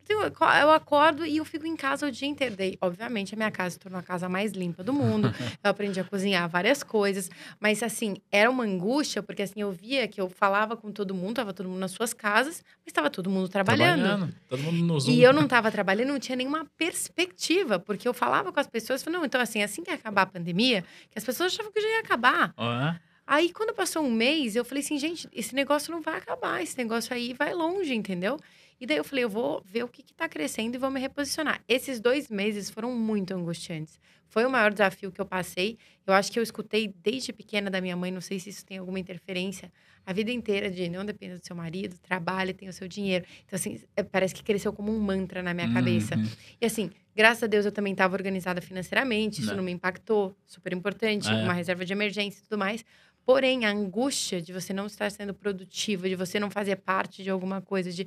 Eu acordo e eu fico em casa o dia inteiro. Daí, obviamente, a minha casa se tornou a casa mais limpa do mundo. eu aprendi a cozinhar várias coisas. Mas, assim, era uma angústia, porque, assim, eu via que eu falava com todo mundo, tava todo mundo nas suas casas, mas estava todo mundo trabalhando. trabalhando. Todo mundo no Zoom. E eu não estava trabalhando, não tinha nenhuma perspectiva, porque eu falava com as pessoas, falei, não, então, assim, assim que acabar a pandemia, que as pessoas achavam que já ia acabar. Uhum. Aí, quando passou um mês, eu falei assim, gente, esse negócio não vai acabar, esse negócio aí vai longe, entendeu? E daí eu falei, eu vou ver o que está crescendo e vou me reposicionar. Esses dois meses foram muito angustiantes. Foi o maior desafio que eu passei. Eu acho que eu escutei desde pequena da minha mãe, não sei se isso tem alguma interferência, a vida inteira de não dependa do seu marido, trabalhe, tem o seu dinheiro. Então, assim, é, parece que cresceu como um mantra na minha uhum. cabeça. E assim, graças a Deus eu também estava organizada financeiramente, isso não. não me impactou, super importante, é. uma reserva de emergência e tudo mais. Porém, a angústia de você não estar sendo produtiva, de você não fazer parte de alguma coisa, de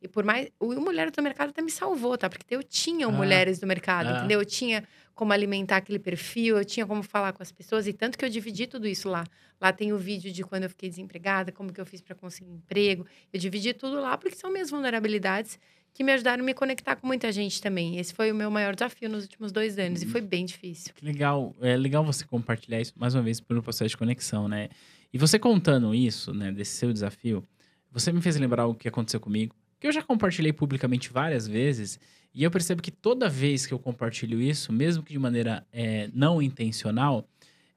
e por mais. O Mulheres do Mercado até me salvou, tá? Porque eu tinha o ah, Mulheres do Mercado, ah. entendeu? Eu tinha como alimentar aquele perfil, eu tinha como falar com as pessoas, e tanto que eu dividi tudo isso lá. Lá tem o vídeo de quando eu fiquei desempregada, como que eu fiz para conseguir emprego. Eu dividi tudo lá porque são minhas vulnerabilidades que me ajudaram a me conectar com muita gente também. Esse foi o meu maior desafio nos últimos dois anos e foi bem difícil. Que legal. É legal você compartilhar isso mais uma vez pelo processo de conexão, né? E você contando isso, né, desse seu desafio, você me fez lembrar o que aconteceu comigo que eu já compartilhei publicamente várias vezes, e eu percebo que toda vez que eu compartilho isso, mesmo que de maneira é, não intencional,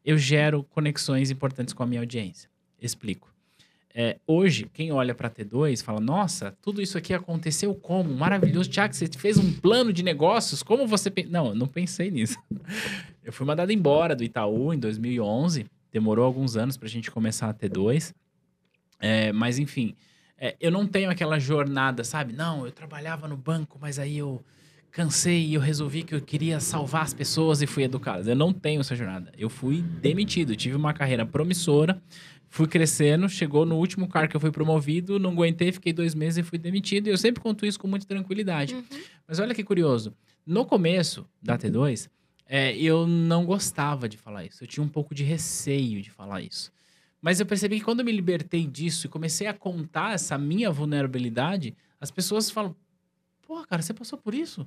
eu gero conexões importantes com a minha audiência. Explico. É, hoje, quem olha para T2 fala: Nossa, tudo isso aqui aconteceu como? Maravilhoso. Tiago, você fez um plano de negócios? Como você. Não, eu não pensei nisso. Eu fui mandado embora do Itaú em 2011. Demorou alguns anos para a gente começar a T2. É, mas, enfim, é, eu não tenho aquela jornada, sabe? Não, eu trabalhava no banco, mas aí eu cansei e eu resolvi que eu queria salvar as pessoas e fui educado. Eu não tenho essa jornada. Eu fui demitido, tive uma carreira promissora, fui crescendo, chegou no último cargo que eu fui promovido, não aguentei, fiquei dois meses e fui demitido. E eu sempre conto isso com muita tranquilidade. Uhum. Mas olha que curioso. No começo da T2, é, eu não gostava de falar isso. Eu tinha um pouco de receio de falar isso. Mas eu percebi que quando eu me libertei disso e comecei a contar essa minha vulnerabilidade, as pessoas falam: pô, cara, você passou por isso?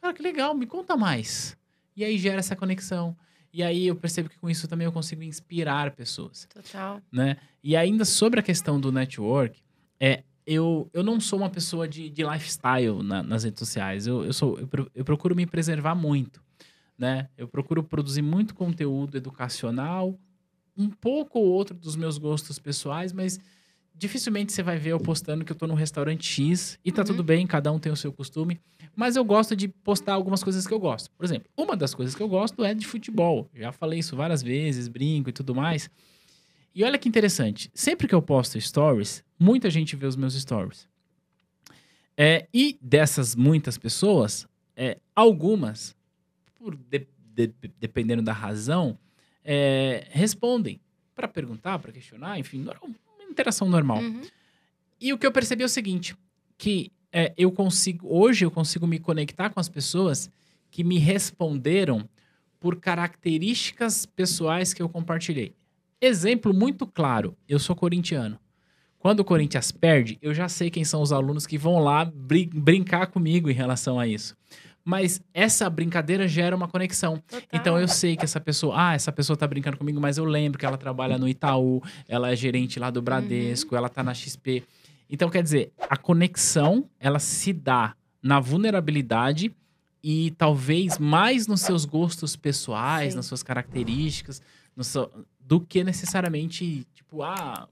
Cara, que legal, me conta mais. E aí gera essa conexão. E aí eu percebo que com isso também eu consigo inspirar pessoas. Total. Né? E ainda sobre a questão do network, é, eu, eu não sou uma pessoa de, de lifestyle na, nas redes sociais. Eu, eu, sou, eu, eu procuro me preservar muito. Né? Eu procuro produzir muito conteúdo educacional, um pouco ou outro dos meus gostos pessoais, mas dificilmente você vai ver eu postando que eu tô no restaurante X e tá uhum. tudo bem, cada um tem o seu costume, mas eu gosto de postar algumas coisas que eu gosto. Por exemplo, uma das coisas que eu gosto é de futebol. Já falei isso várias vezes, brinco e tudo mais. E olha que interessante, sempre que eu posto stories, muita gente vê os meus stories. É, e dessas muitas pessoas, é, algumas, por de, de, dependendo da razão, é, respondem para perguntar, para questionar, enfim, interação normal. Uhum. E o que eu percebi é o seguinte, que é, eu consigo, hoje eu consigo me conectar com as pessoas que me responderam por características pessoais que eu compartilhei. Exemplo muito claro, eu sou corintiano. Quando o Corinthians perde, eu já sei quem são os alunos que vão lá brin brincar comigo em relação a isso. Mas essa brincadeira gera uma conexão. Total. Então eu sei que essa pessoa, ah, essa pessoa tá brincando comigo, mas eu lembro que ela trabalha no Itaú, ela é gerente lá do Bradesco, uhum. ela tá na XP. Então quer dizer, a conexão, ela se dá na vulnerabilidade e talvez mais nos seus gostos pessoais, Sim. nas suas características, seu, do que necessariamente, tipo, ah,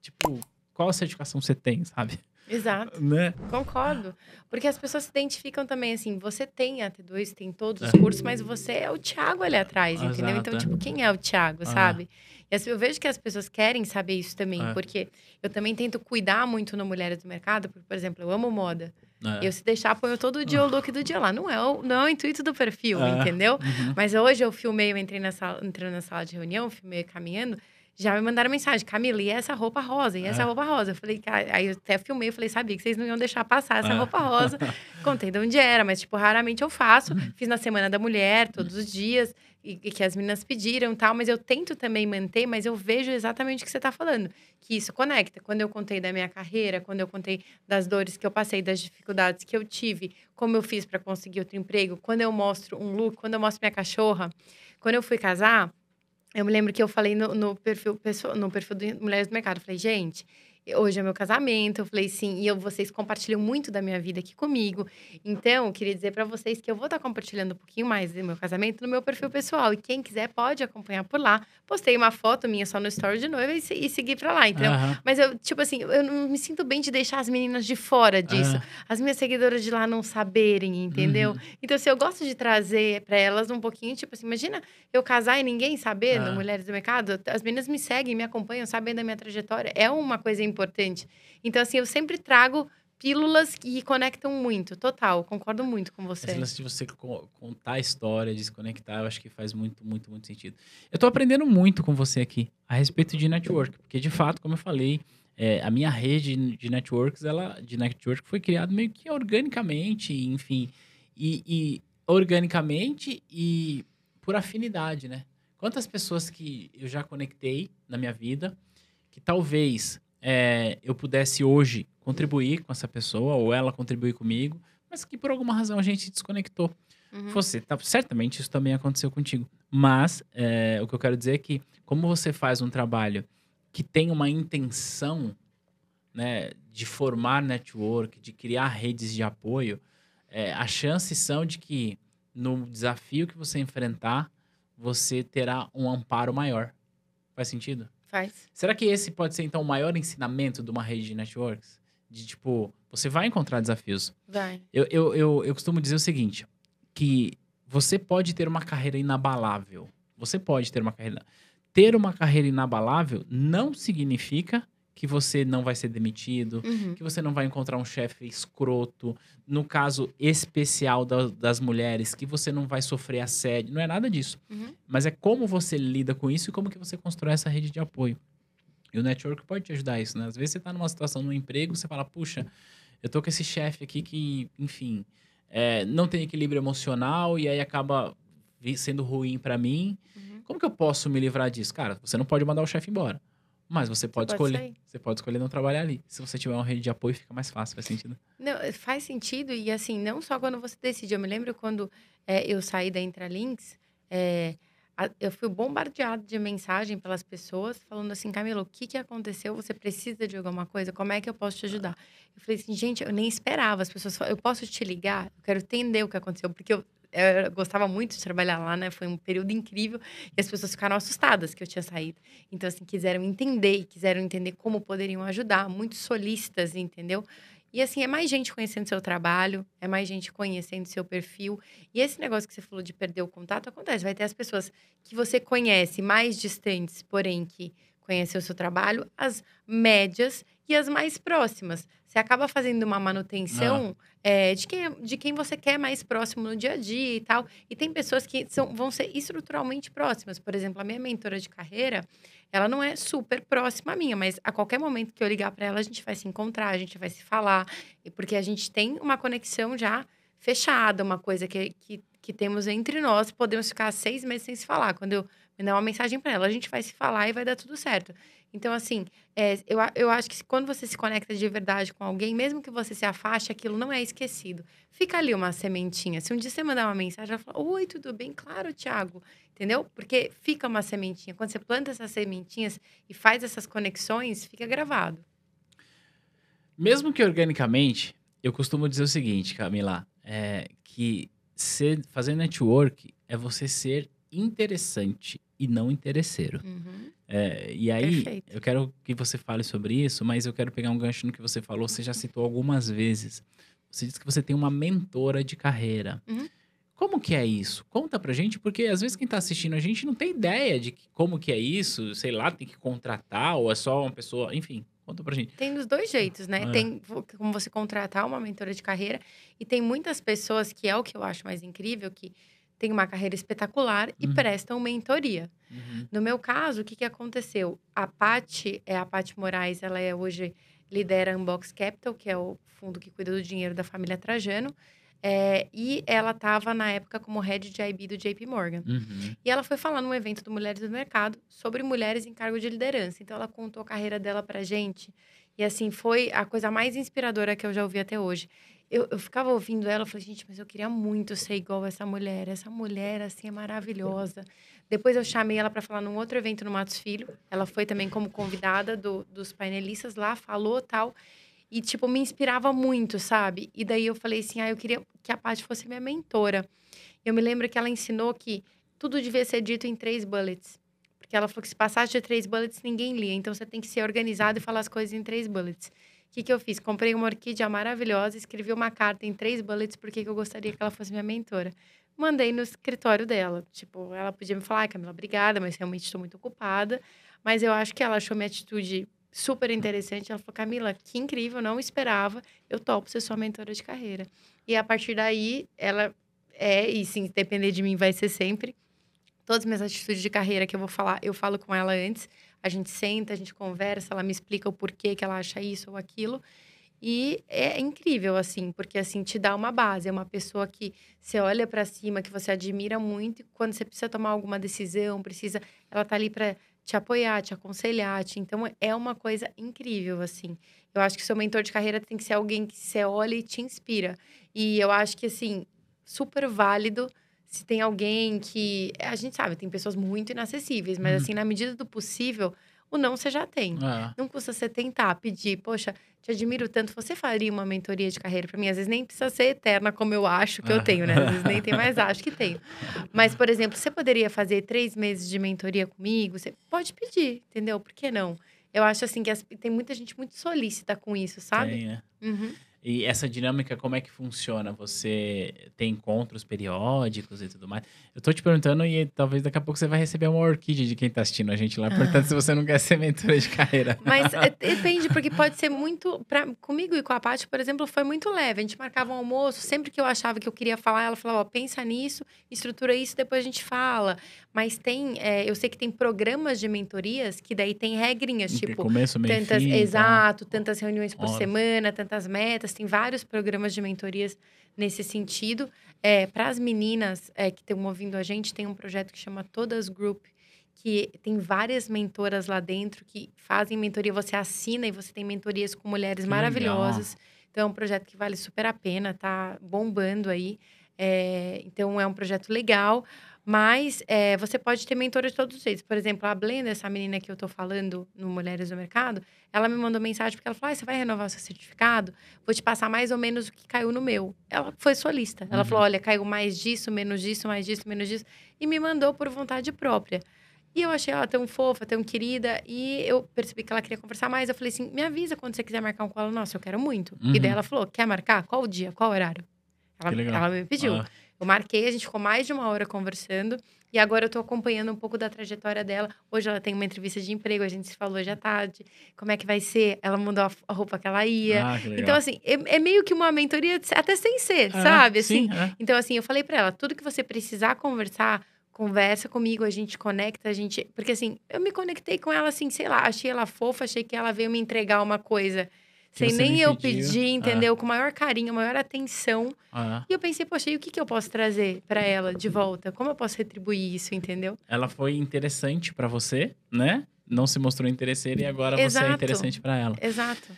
tipo, qual certificação você tem, sabe? Exato. Né? Concordo. Porque as pessoas se identificam também assim, você tem a T2, tem todos os é. cursos, mas você é o Thiago ali atrás, Exato. entendeu? Então, tipo, quem é o Thiago, ah. sabe? E assim, eu vejo que as pessoas querem saber isso também, é. porque eu também tento cuidar muito no Mulheres do Mercado, porque, por exemplo, eu amo moda. É. Eu, se deixar, ponho todo dia o look do dia lá. Não é o, não é o intuito do perfil, é. entendeu? Uhum. Mas hoje eu filmei, eu entrei na sala, entrei na sala de reunião, filmei caminhando já me mandaram mensagem, Camila, e essa roupa rosa? E essa é. roupa rosa? Eu falei, aí eu até filmei, eu falei, sabia que vocês não iam deixar passar essa é. roupa rosa. Contei de onde era, mas, tipo, raramente eu faço. Uhum. Fiz na Semana da Mulher, todos os dias, e, e que as meninas pediram tal, mas eu tento também manter, mas eu vejo exatamente o que você está falando, que isso conecta. Quando eu contei da minha carreira, quando eu contei das dores que eu passei, das dificuldades que eu tive, como eu fiz para conseguir outro emprego, quando eu mostro um look, quando eu mostro minha cachorra. Quando eu fui casar, eu me lembro que eu falei no, no perfil, no perfil do Mulheres do Mercado, falei, gente, Hoje é meu casamento. Eu falei sim, e eu, vocês compartilham muito da minha vida aqui comigo. Então, eu queria dizer para vocês que eu vou estar tá compartilhando um pouquinho mais do meu casamento no meu perfil pessoal. E quem quiser pode acompanhar por lá. Postei uma foto minha só no story de noiva e, e seguir para lá, entendeu? Uhum. Mas eu, tipo assim, eu não me sinto bem de deixar as meninas de fora disso. Uhum. As minhas seguidoras de lá não saberem, entendeu? Uhum. Então, se assim, eu gosto de trazer para elas um pouquinho, tipo assim, imagina eu casar e ninguém saber no Mulheres do Mercado. As meninas me seguem, me acompanham, sabem da minha trajetória. É uma coisa importante. Então, assim, eu sempre trago pílulas que conectam muito, total. Concordo muito com você. Esse lance de você contar a história, de se conectar, eu acho que faz muito, muito, muito sentido. Eu tô aprendendo muito com você aqui a respeito de network, porque de fato, como eu falei, é, a minha rede de networks, ela, de network foi criada meio que organicamente, enfim, e, e organicamente e por afinidade, né? Quantas pessoas que eu já conectei na minha vida, que talvez é, eu pudesse hoje contribuir com essa pessoa, ou ela contribuir comigo, mas que por alguma razão a gente desconectou. Uhum. Você, tá, certamente isso também aconteceu contigo. Mas é, o que eu quero dizer é que, como você faz um trabalho que tem uma intenção né, de formar network, de criar redes de apoio, é, as chances são de que no desafio que você enfrentar, você terá um amparo maior. Faz sentido? Faz. Será que esse pode ser, então, o maior ensinamento de uma rede de networks? De, tipo, você vai encontrar desafios. Vai. Eu, eu, eu, eu costumo dizer o seguinte, que você pode ter uma carreira inabalável. Você pode ter uma carreira... Ter uma carreira inabalável não significa que você não vai ser demitido, uhum. que você não vai encontrar um chefe escroto. No caso especial da, das mulheres, que você não vai sofrer assédio. Não é nada disso. Uhum. Mas é como você lida com isso e como que você constrói essa rede de apoio. E o network pode te ajudar isso, né? Às vezes você está numa situação, no emprego, você fala, puxa, eu tô com esse chefe aqui que, enfim, é, não tem equilíbrio emocional e aí acaba sendo ruim para mim. Uhum. Como que eu posso me livrar disso? Cara, você não pode mandar o chefe embora Mas você pode, pode escolher. sair. Você pode escolher não trabalhar ali. Se você tiver uma rede de apoio, fica mais fácil, faz sentido. Não, faz sentido, e assim, não só quando você decide. Eu me lembro quando é, eu saí da Intralinks, é, a- eu fui bombardeado de mensagem pelas pessoas falando assim, Camila, o que, que aconteceu? Você precisa de alguma coisa? Como é que eu posso te ajudar? Eu falei assim, gente, eu nem esperava. As pessoas falaram, eu posso te ligar? Eu quero entender o que aconteceu, porque eu, eu gostava muito de trabalhar lá, né? Foi um período incrível e as pessoas ficaram assustadas que eu tinha saído. Então, assim, quiseram entender e quiseram entender como poderiam ajudar, muito solistas, entendeu? E assim, é mais gente conhecendo seu trabalho, é mais gente conhecendo seu perfil. E esse negócio que você falou de perder o contato acontece. Vai ter as pessoas que você conhece mais distantes, porém que conhecem o seu trabalho, as médias e as mais próximas. Você acaba fazendo uma manutenção é, de, quem, de quem você quer mais próximo no dia a dia e tal. E tem pessoas que são, vão ser estruturalmente próximas. Por exemplo, a minha mentora de carreira, ela não é super próxima a minha, mas a qualquer momento que eu ligar para ela, a gente vai se encontrar, a gente vai se falar, e porque a gente tem uma conexão já fechada, uma coisa que, que, que temos entre nós, podemos ficar seis meses sem se falar. Quando eu mandar uma mensagem para ela, a gente vai se falar e vai dar tudo certo. Então, assim, é, eu, eu acho que quando você se conecta de verdade com alguém, mesmo que você se afaste, aquilo não é esquecido. Fica ali uma sementinha. Se um dia você mandar uma mensagem, ela fala: Oi, tudo bem? Claro, Thiago. Entendeu? Porque fica uma sementinha. Quando você planta essas sementinhas e faz essas conexões, fica gravado. Mesmo que organicamente, eu costumo dizer o seguinte, Camila, é que ser, fazer network é você ser interessante e não interesseiro. Uhum. É, e aí, Perfeito. eu quero que você fale sobre isso, mas eu quero pegar um gancho no que você falou. Você já citou algumas vezes. Você disse que você tem uma mentora de carreira. Uhum. Como que é isso? Conta pra gente, porque às vezes quem tá assistindo a gente não tem ideia de que- como que é isso. Sei lá, tem que contratar ou é só uma pessoa... Enfim, conta pra gente. Tem dos dois jeitos, né? É. Tem como você contratar uma mentora de carreira e tem muitas pessoas que é o que eu acho mais incrível, que tem uma carreira espetacular e Uhum. prestam mentoria. Uhum. No meu caso, o que, que aconteceu? A Pati, é a Pati Moraes, ela é hoje lidera a Unbox Capital, que é o fundo que cuida do dinheiro da família Trajano. É, e ela estava na época como head de IB do JP Morgan. Uhum. E ela foi falar num evento do Mulheres do Mercado sobre mulheres em cargo de liderança. Então ela contou a carreira dela pra gente. E assim, foi a coisa mais inspiradora que eu já ouvi até hoje. Eu, eu ficava ouvindo ela, eu falei, gente, mas eu queria muito ser igual essa mulher. Essa mulher, assim, é maravilhosa. Depois eu chamei ela para falar num outro evento no Matos Filho. Ela foi também como convidada do- dos painelistas lá, falou tal. E, tipo, me inspirava muito, sabe? E daí eu falei assim, ah, eu queria que a Paty fosse minha mentora. Eu me lembro que ela ensinou que tudo devia ser dito em três bullets. Porque ela falou que se passasse de três bullets, ninguém lia. Então, você tem que ser organizado e falar as coisas em três bullets. Que, que eu fiz? Comprei uma orquídea maravilhosa, escrevi uma carta em três bullets porque que eu gostaria que ela fosse minha mentora. Mandei no escritório dela. Tipo, ela podia me falar, "Ai, Camila, obrigada, mas realmente estou muito ocupada. Mas eu acho que ela achou minha atitude super interessante. Ela falou, Camila, que incrível, não esperava. Eu topo ser sua mentora de carreira. E a partir daí, ela é, e sim, depender de mim, vai ser sempre. Todas as minhas atitudes de carreira que eu vou falar, eu falo com ela antes. A gente senta, a gente conversa, ela me explica o porquê que ela acha isso ou aquilo. E é incrível, assim, porque assim te dá uma base. É uma pessoa que você olha pra cima, que você admira muito, e quando você precisa tomar alguma decisão, precisa. Ela tá ali pra te apoiar, te aconselhar. Te... Então é uma coisa incrível, assim. Eu acho que seu mentor de carreira tem que ser alguém que você olha e te inspira. E eu acho que, assim, super válido se tem alguém que. A gente sabe, tem pessoas muito inacessíveis, mas, Uhum. assim, na medida do possível, o não você já tem. Ah, Não custa você tentar pedir, poxa, te admiro tanto, você faria uma mentoria de carreira para mim? Às vezes nem precisa ser eterna como eu acho que eu tenho, né? Às vezes nem tem mais, acho que tenho. Mas, por exemplo, você poderia fazer três meses de mentoria comigo? Você pode pedir, entendeu? Por que não? Eu acho assim que as- tem muita gente muito solícita com isso, sabe? tem, né? Uhum. E essa dinâmica, como é que funciona? Você tem encontros periódicos e tudo mais? Eu tô te perguntando e talvez daqui a pouco você vai receber uma orquídea de quem tá assistindo a gente lá. Portanto, se você não quer ser mentora de carreira. Mas é, depende, porque pode ser muito. Pra, comigo e com a Paty, por exemplo, foi muito leve. A gente marcava um almoço, sempre que eu achava que eu queria falar, ela falava: ó, pensa nisso, estrutura isso, depois a gente fala. Mas tem, é, eu sei que tem programas de mentorias que daí tem regrinhas, tipo. começo, meio Tantas, fim, tá? exato, tantas reuniões por Horas. semana, tantas metas, tem vários programas de mentorias nesse sentido. É, Para as meninas é, que estão ouvindo a gente, tem um projeto que chama Todas Group, que tem várias mentoras lá dentro que fazem mentoria, você assina e você tem mentorias com mulheres Que maravilhosas. legal. Então, é um projeto que vale super a pena, tá bombando aí. É, então, é um projeto legal, mas é, você pode ter mentora de todos os jeitos. Por exemplo, a Blenda, essa menina que eu tô falando no Mulheres do Mercado, ela me mandou mensagem porque ela falou: ah, você vai renovar o seu certificado? Vou te passar mais ou menos o que caiu no meu. Ela foi sua lista. Ela Uhum. falou: olha, caiu mais disso, menos disso, mais disso, menos disso. E me mandou por vontade própria. E eu achei ela tão fofa, tão querida. E eu percebi que ela queria conversar mais. Eu falei assim: me avisa quando você quiser marcar um com ela. Nossa, eu quero muito. Uhum. E daí ela falou: quer marcar? Qual o dia? Qual o horário? Ela, Que legal. ela me pediu. Ah, Eu marquei, a gente ficou mais de uma hora conversando. E agora eu tô acompanhando um pouco da trajetória dela. Hoje ela tem uma entrevista de emprego, a gente se falou hoje à tarde. Como é que vai ser? Ela mudou a roupa que ela ia. ah, que então, assim, é, é meio que uma mentoria, até sem ser, É, sabe? Assim, sim, é. então, assim, eu falei pra ela, tudo que você precisar conversar, conversa comigo, a gente conecta, a gente. Porque assim, eu me conectei com ela assim, sei lá, achei ela fofa, achei que ela veio me entregar uma coisa sem nem eu pediu. pedir, Ah. entendeu? Com maior carinho, maior atenção. Ah, E eu pensei, poxa, e o que, que eu posso trazer pra ela de volta? Como eu posso retribuir isso, entendeu? ela foi interessante pra você, né? Não se mostrou interesseira e agora você é Exato. interessante pra ela. Exato.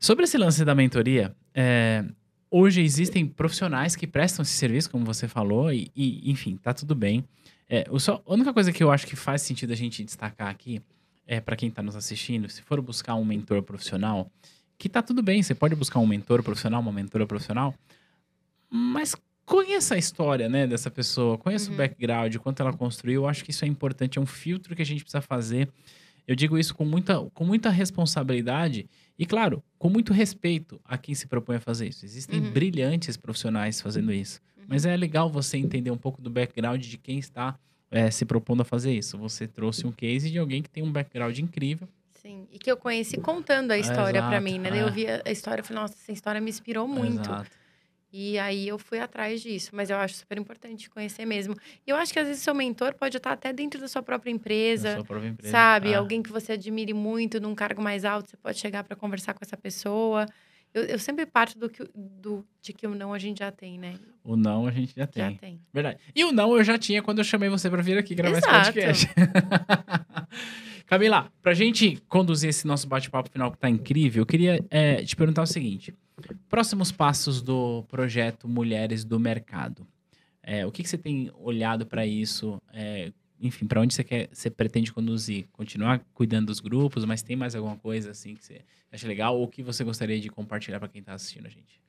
Sobre esse lance da mentoria, é, hoje existem profissionais que prestam esse serviço, como você falou, e, e, enfim, tá tudo bem. É, o só, a única coisa que eu acho que faz sentido a gente destacar aqui, é para quem tá nos assistindo, se for buscar um mentor profissional, que tá tudo bem, você pode buscar um mentor profissional, uma mentora profissional, mas conheça a história, né, dessa pessoa, conheça Uhum. o background, quanto ela construiu, eu acho que isso é importante, é um filtro que a gente precisa fazer. Eu digo isso com muita, com muita responsabilidade e, claro, com muito respeito a quem se propõe a fazer isso. Existem Uhum. brilhantes profissionais fazendo isso. Uhum. Mas é legal você entender um pouco do background de quem está eh, se propondo a fazer isso. Você trouxe um case de alguém que tem um background incrível. Sim. E que eu conheci contando a história pra Exato, mim, né? É. Eu vi a história e falei, nossa, essa história me inspirou muito. Exato. E aí eu fui atrás disso, mas eu acho super importante conhecer mesmo. E eu acho que às vezes seu mentor pode estar até dentro da sua própria Da empresa, sua própria empresa. sabe? É. Alguém que você admire muito, num cargo mais alto, você pode chegar para conversar com essa pessoa. Eu, eu sempre parto do, que, do de que o não a gente já tem, né? O não a gente já tem. Já tem. Verdade. E o não eu já tinha quando eu chamei você pra vir aqui gravar Exato. esse podcast. Camila, pra gente conduzir esse nosso bate-papo final que tá incrível, eu queria eh, te perguntar o seguinte: próximos passos do projeto Mulheres do Mercado. Eh, o que, que você tem olhado pra isso? Eh, enfim, pra onde você quer, você pretende conduzir? Continuar cuidando dos grupos, mas tem mais alguma coisa assim que você acha legal ou que você gostaria de compartilhar pra quem tá assistindo a gente?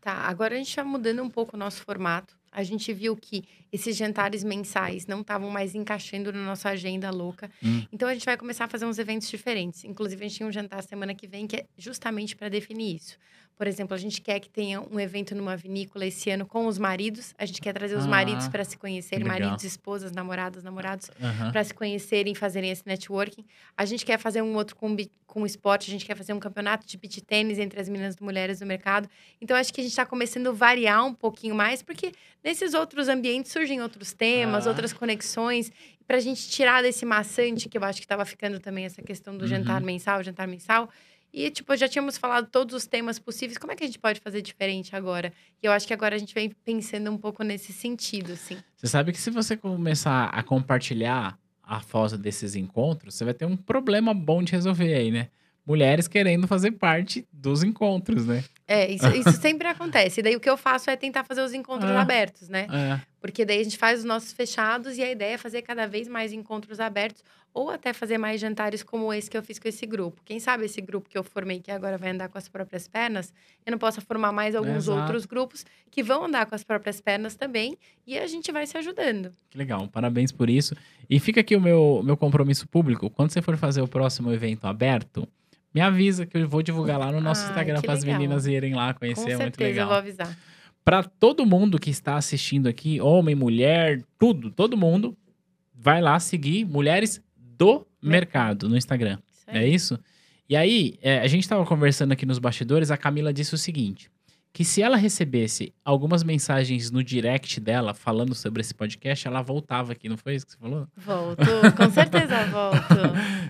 Tá, agora a gente está mudando um pouco o nosso formato. A gente viu que esses jantares mensais não estavam mais encaixando na nossa agenda louca. Hum. Então a gente vai começar a fazer uns eventos diferentes. Inclusive, a gente tem um jantar semana que vem que é justamente para definir isso. Por exemplo, a gente quer que tenha um evento numa vinícola esse ano com os maridos. A gente quer trazer os Ah, maridos para se conhecerem, legal. maridos, esposas, namoradas, namorados, para se conhecerem, fazerem esse networking. A gente quer fazer um outro com, com esporte, a gente quer fazer um campeonato de beach tênis entre as meninas e mulheres do mercado. Então, acho que a gente está começando a variar um pouquinho mais, porque nesses outros ambientes surgem outros temas, Ah. outras conexões. Para a gente tirar desse maçante, que eu acho que estava ficando também essa questão do Uhum. jantar mensal, jantar mensal. E, tipo, já tínhamos falado todos os temas possíveis. Como é que a gente pode fazer diferente agora? E eu acho que agora a gente vem pensando um pouco nesse sentido, assim. Você sabe que se você começar a compartilhar a foto desses encontros, você vai ter um problema bom de resolver aí, né? Mulheres querendo fazer parte dos encontros, né? É, isso, isso sempre acontece. E daí o que eu faço é tentar fazer os encontros Ah. abertos, né? É. Porque daí a gente faz os nossos fechados e a ideia é fazer cada vez mais encontros abertos ou até fazer mais jantares como esse que eu fiz com esse grupo. Quem sabe esse grupo que eu formei que agora vai andar com as próprias pernas, eu não possa formar mais alguns Exato. outros grupos que vão andar com as próprias pernas também e a gente vai se ajudando. Que legal, parabéns por isso. E fica aqui o meu, meu compromisso público. Quando você for fazer o próximo evento aberto, me avisa que eu vou divulgar lá no nosso Ai, Instagram para as legal. meninas irem lá conhecer. com é muito certeza eu legal. vou avisar. Para todo mundo que está assistindo aqui, homem, mulher, tudo, todo mundo, vai lá seguir Mulheres do Mercado no Instagram. Isso. É isso? E aí, é, a gente estava conversando aqui nos bastidores, a Camila disse o seguinte: que se ela recebesse algumas mensagens no direct dela falando sobre esse podcast, ela voltava aqui, não foi isso que você falou? Volto, com certeza volto.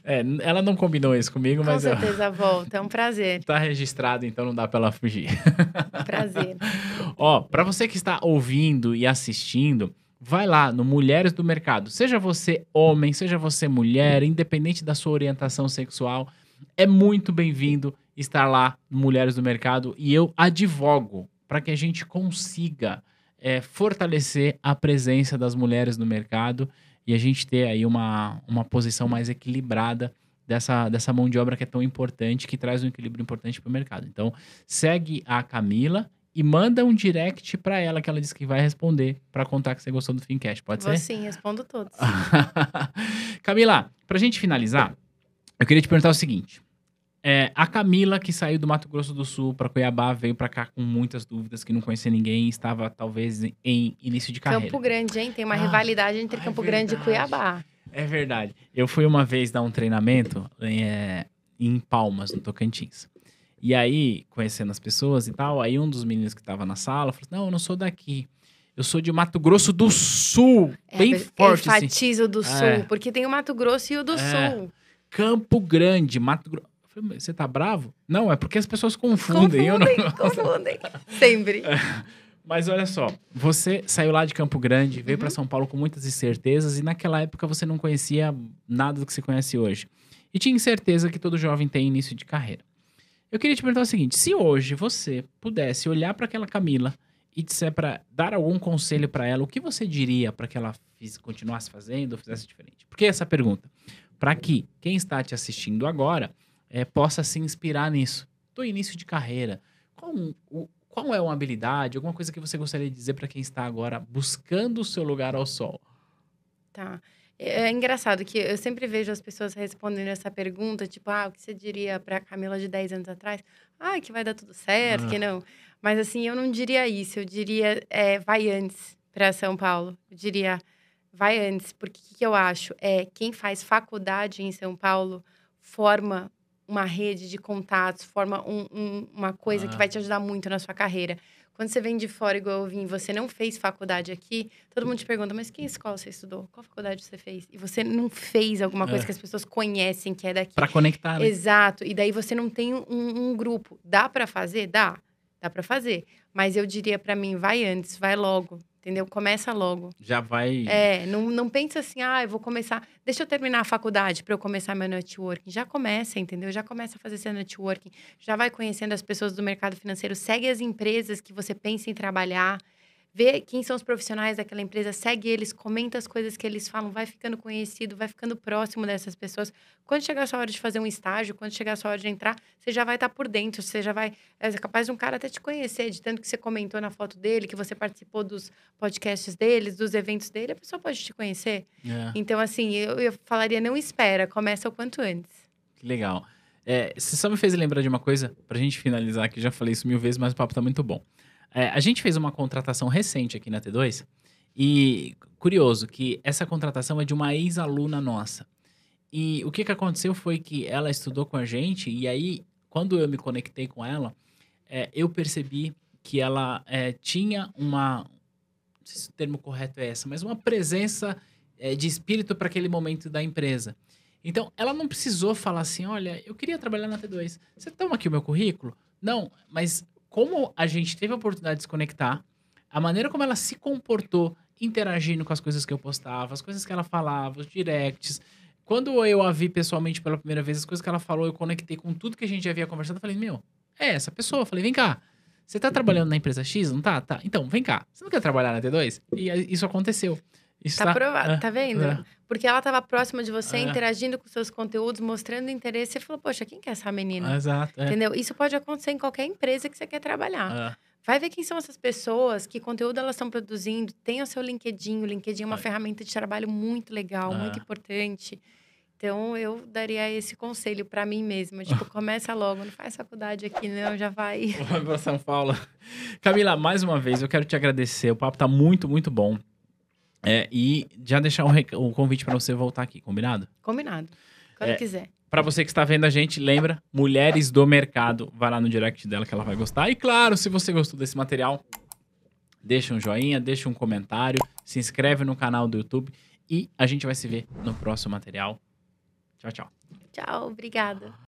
É, ela não combinou isso comigo, Com mas ó, certeza volto. É um prazer. tá registrado, então não dá pra ela fugir. Prazer. Ó, pra você que está ouvindo e assistindo, vai lá no Mulheres do Mercado. Seja você homem, seja você mulher, independente da sua orientação sexual, é muito bem-vindo estar lá no Mulheres do Mercado e eu advogo para que a gente consiga é, fortalecer a presença das mulheres no mercado e a gente ter aí uma, uma posição mais equilibrada dessa, dessa mão de obra que é tão importante, que traz um equilíbrio importante para o mercado. Então, segue a Camila e manda um direct para ela que ela disse que vai responder para contar que você gostou do Fincast. Pode Vou ser? sim, respondo todos. Camila, pra gente finalizar, eu queria te perguntar o seguinte. É, a Camila, que saiu do Mato Grosso do Sul para Cuiabá, veio para cá com muitas dúvidas, que não conhecia ninguém, estava talvez em início de carreira. Campo Grande, hein? Tem uma Ah, rivalidade entre é Campo Grande e verdade. Cuiabá. É verdade. Eu fui uma vez dar um treinamento é, em Palmas, no Tocantins. E aí, conhecendo as pessoas e tal, aí um dos meninos que estava na sala falou: assim, Não, eu não sou daqui. Eu sou de Mato Grosso do Sul. bem É, forte, assim. Enfatizo do É. Sul, porque tem o Mato Grosso e o do É. Sul. Campo Grande, Mato Grosso. Falei, Você tá bravo? Não, é porque as pessoas confundem. eu não- Confundem, confundem. Sempre. Mas olha só, você saiu lá de Campo Grande, veio Uhum. para São Paulo com muitas incertezas e naquela época você não conhecia nada do que você conhece hoje. E tinha certeza que todo jovem tem início de carreira. Eu queria te perguntar o seguinte: se hoje você pudesse olhar para aquela Camila e disser para dar algum conselho para ela, o que você diria para que ela fiz- continuasse fazendo ou fizesse diferente? Por que essa pergunta? Para que quem está te assistindo agora eh, possa se inspirar nisso. Do início de carreira. Qual, o- qual é uma habilidade, alguma coisa que você gostaria de dizer para quem está agora buscando o seu lugar ao sol? Tá. É é engraçado que eu sempre vejo as pessoas respondendo essa pergunta, tipo, ah, o que você diria pra Camila de 10 anos atrás? Ah, que vai dar tudo certo, Ah. que não. Mas assim, eu não diria isso. Eu diria, é, vai antes pra São Paulo. Eu diria, vai antes. Porque o que eu acho? É, quem faz faculdade em São Paulo forma uma rede de contatos, forma um- um- uma coisa Ah. que vai te ajudar muito na sua carreira. Quando você vem de fora, igual eu vim, você não fez faculdade aqui, todo mundo te pergunta, mas que escola você estudou? Qual faculdade você fez? E você não fez alguma coisa É. que as pessoas conhecem que é daqui. Para conectar, né? Exato. E daí você não tem um, um grupo. Dá pra fazer? Dá. Dá pra fazer. Mas eu diria pra mim, vai antes, vai logo. Entendeu? Começa logo. Já vai. É, não, não pensa assim, ah, eu vou começar. Deixa eu terminar a faculdade para eu começar meu networking. Já começa, entendeu? Já começa a fazer seu networking. Já vai conhecendo as pessoas do mercado financeiro. Segue as empresas que você pensa em trabalhar. Vê quem são os profissionais daquela empresa, segue eles, comenta as coisas que eles falam, vai ficando conhecido, vai ficando próximo dessas pessoas. Quando chegar a sua hora de fazer um estágio, quando chegar a sua hora de entrar, você já vai estar por dentro, você já vai. É capaz de um cara até te conhecer, de tanto que você comentou na foto dele, que você participou dos podcasts deles, dos eventos dele, a pessoa pode te conhecer. É, Então, assim, eu, eu falaria, não espera, começa o quanto antes. que legal. É, você só me fez lembrar de uma coisa, pra gente finalizar, que já falei isso mil vezes, mas o papo tá muito bom. É, a gente fez uma contratação recente aqui na T2 e curioso que essa contratação é de uma ex-aluna nossa. E o que, que aconteceu foi que ela estudou com a gente e aí, quando eu me conectei com ela, é, eu percebi que ela é, tinha uma, não sei se o termo correto é essa, mas uma presença é, de espírito para aquele momento da empresa. Então, ela não precisou falar assim: olha, eu queria trabalhar na T2. Você toma aqui o meu currículo? Não, mas como a gente teve a oportunidade de se conectar, a maneira como ela se comportou interagindo com as coisas que eu postava, as coisas que ela falava, os directs. Quando eu a vi pessoalmente pela primeira vez, as coisas que ela falou, eu conectei com tudo que a gente já havia conversado. Falei, meu, é essa pessoa. Falei, vem cá. Você tá trabalhando na empresa X, não tá? Tá. Então, vem cá. Você não quer trabalhar na T2? E isso aconteceu. Isso Tá provado, é, tá vendo? é. Porque ela estava próxima de você, É. interagindo com seus conteúdos, mostrando interesse. Você falou, poxa, quem que é essa menina? Exato. É. Entendeu? Isso pode acontecer em qualquer empresa que você quer trabalhar. É. Vai ver quem são essas pessoas, que conteúdo elas estão produzindo. Tem o seu LinkedIn. O LinkedIn é uma ferramenta de trabalho muito legal, muito importante. Então, eu daria esse conselho para mim mesma. Tipo, começa logo, não faz faculdade aqui, não, já vai. Vai pra São Paulo. Camila, mais uma vez, eu quero te agradecer. O papo tá muito, muito bom. É, e já deixar o, rec- o convite para você voltar aqui, combinado? Combinado. Quando É. quiser. Para você que está vendo a gente, lembra, Mulheres do Mercado. Vai lá no direct dela que ela vai gostar. E claro, se você gostou desse material, deixa um joinha, deixa um comentário, se inscreve no canal do YouTube e a gente vai se ver no próximo material. Tchau, tchau. Tchau, obrigada.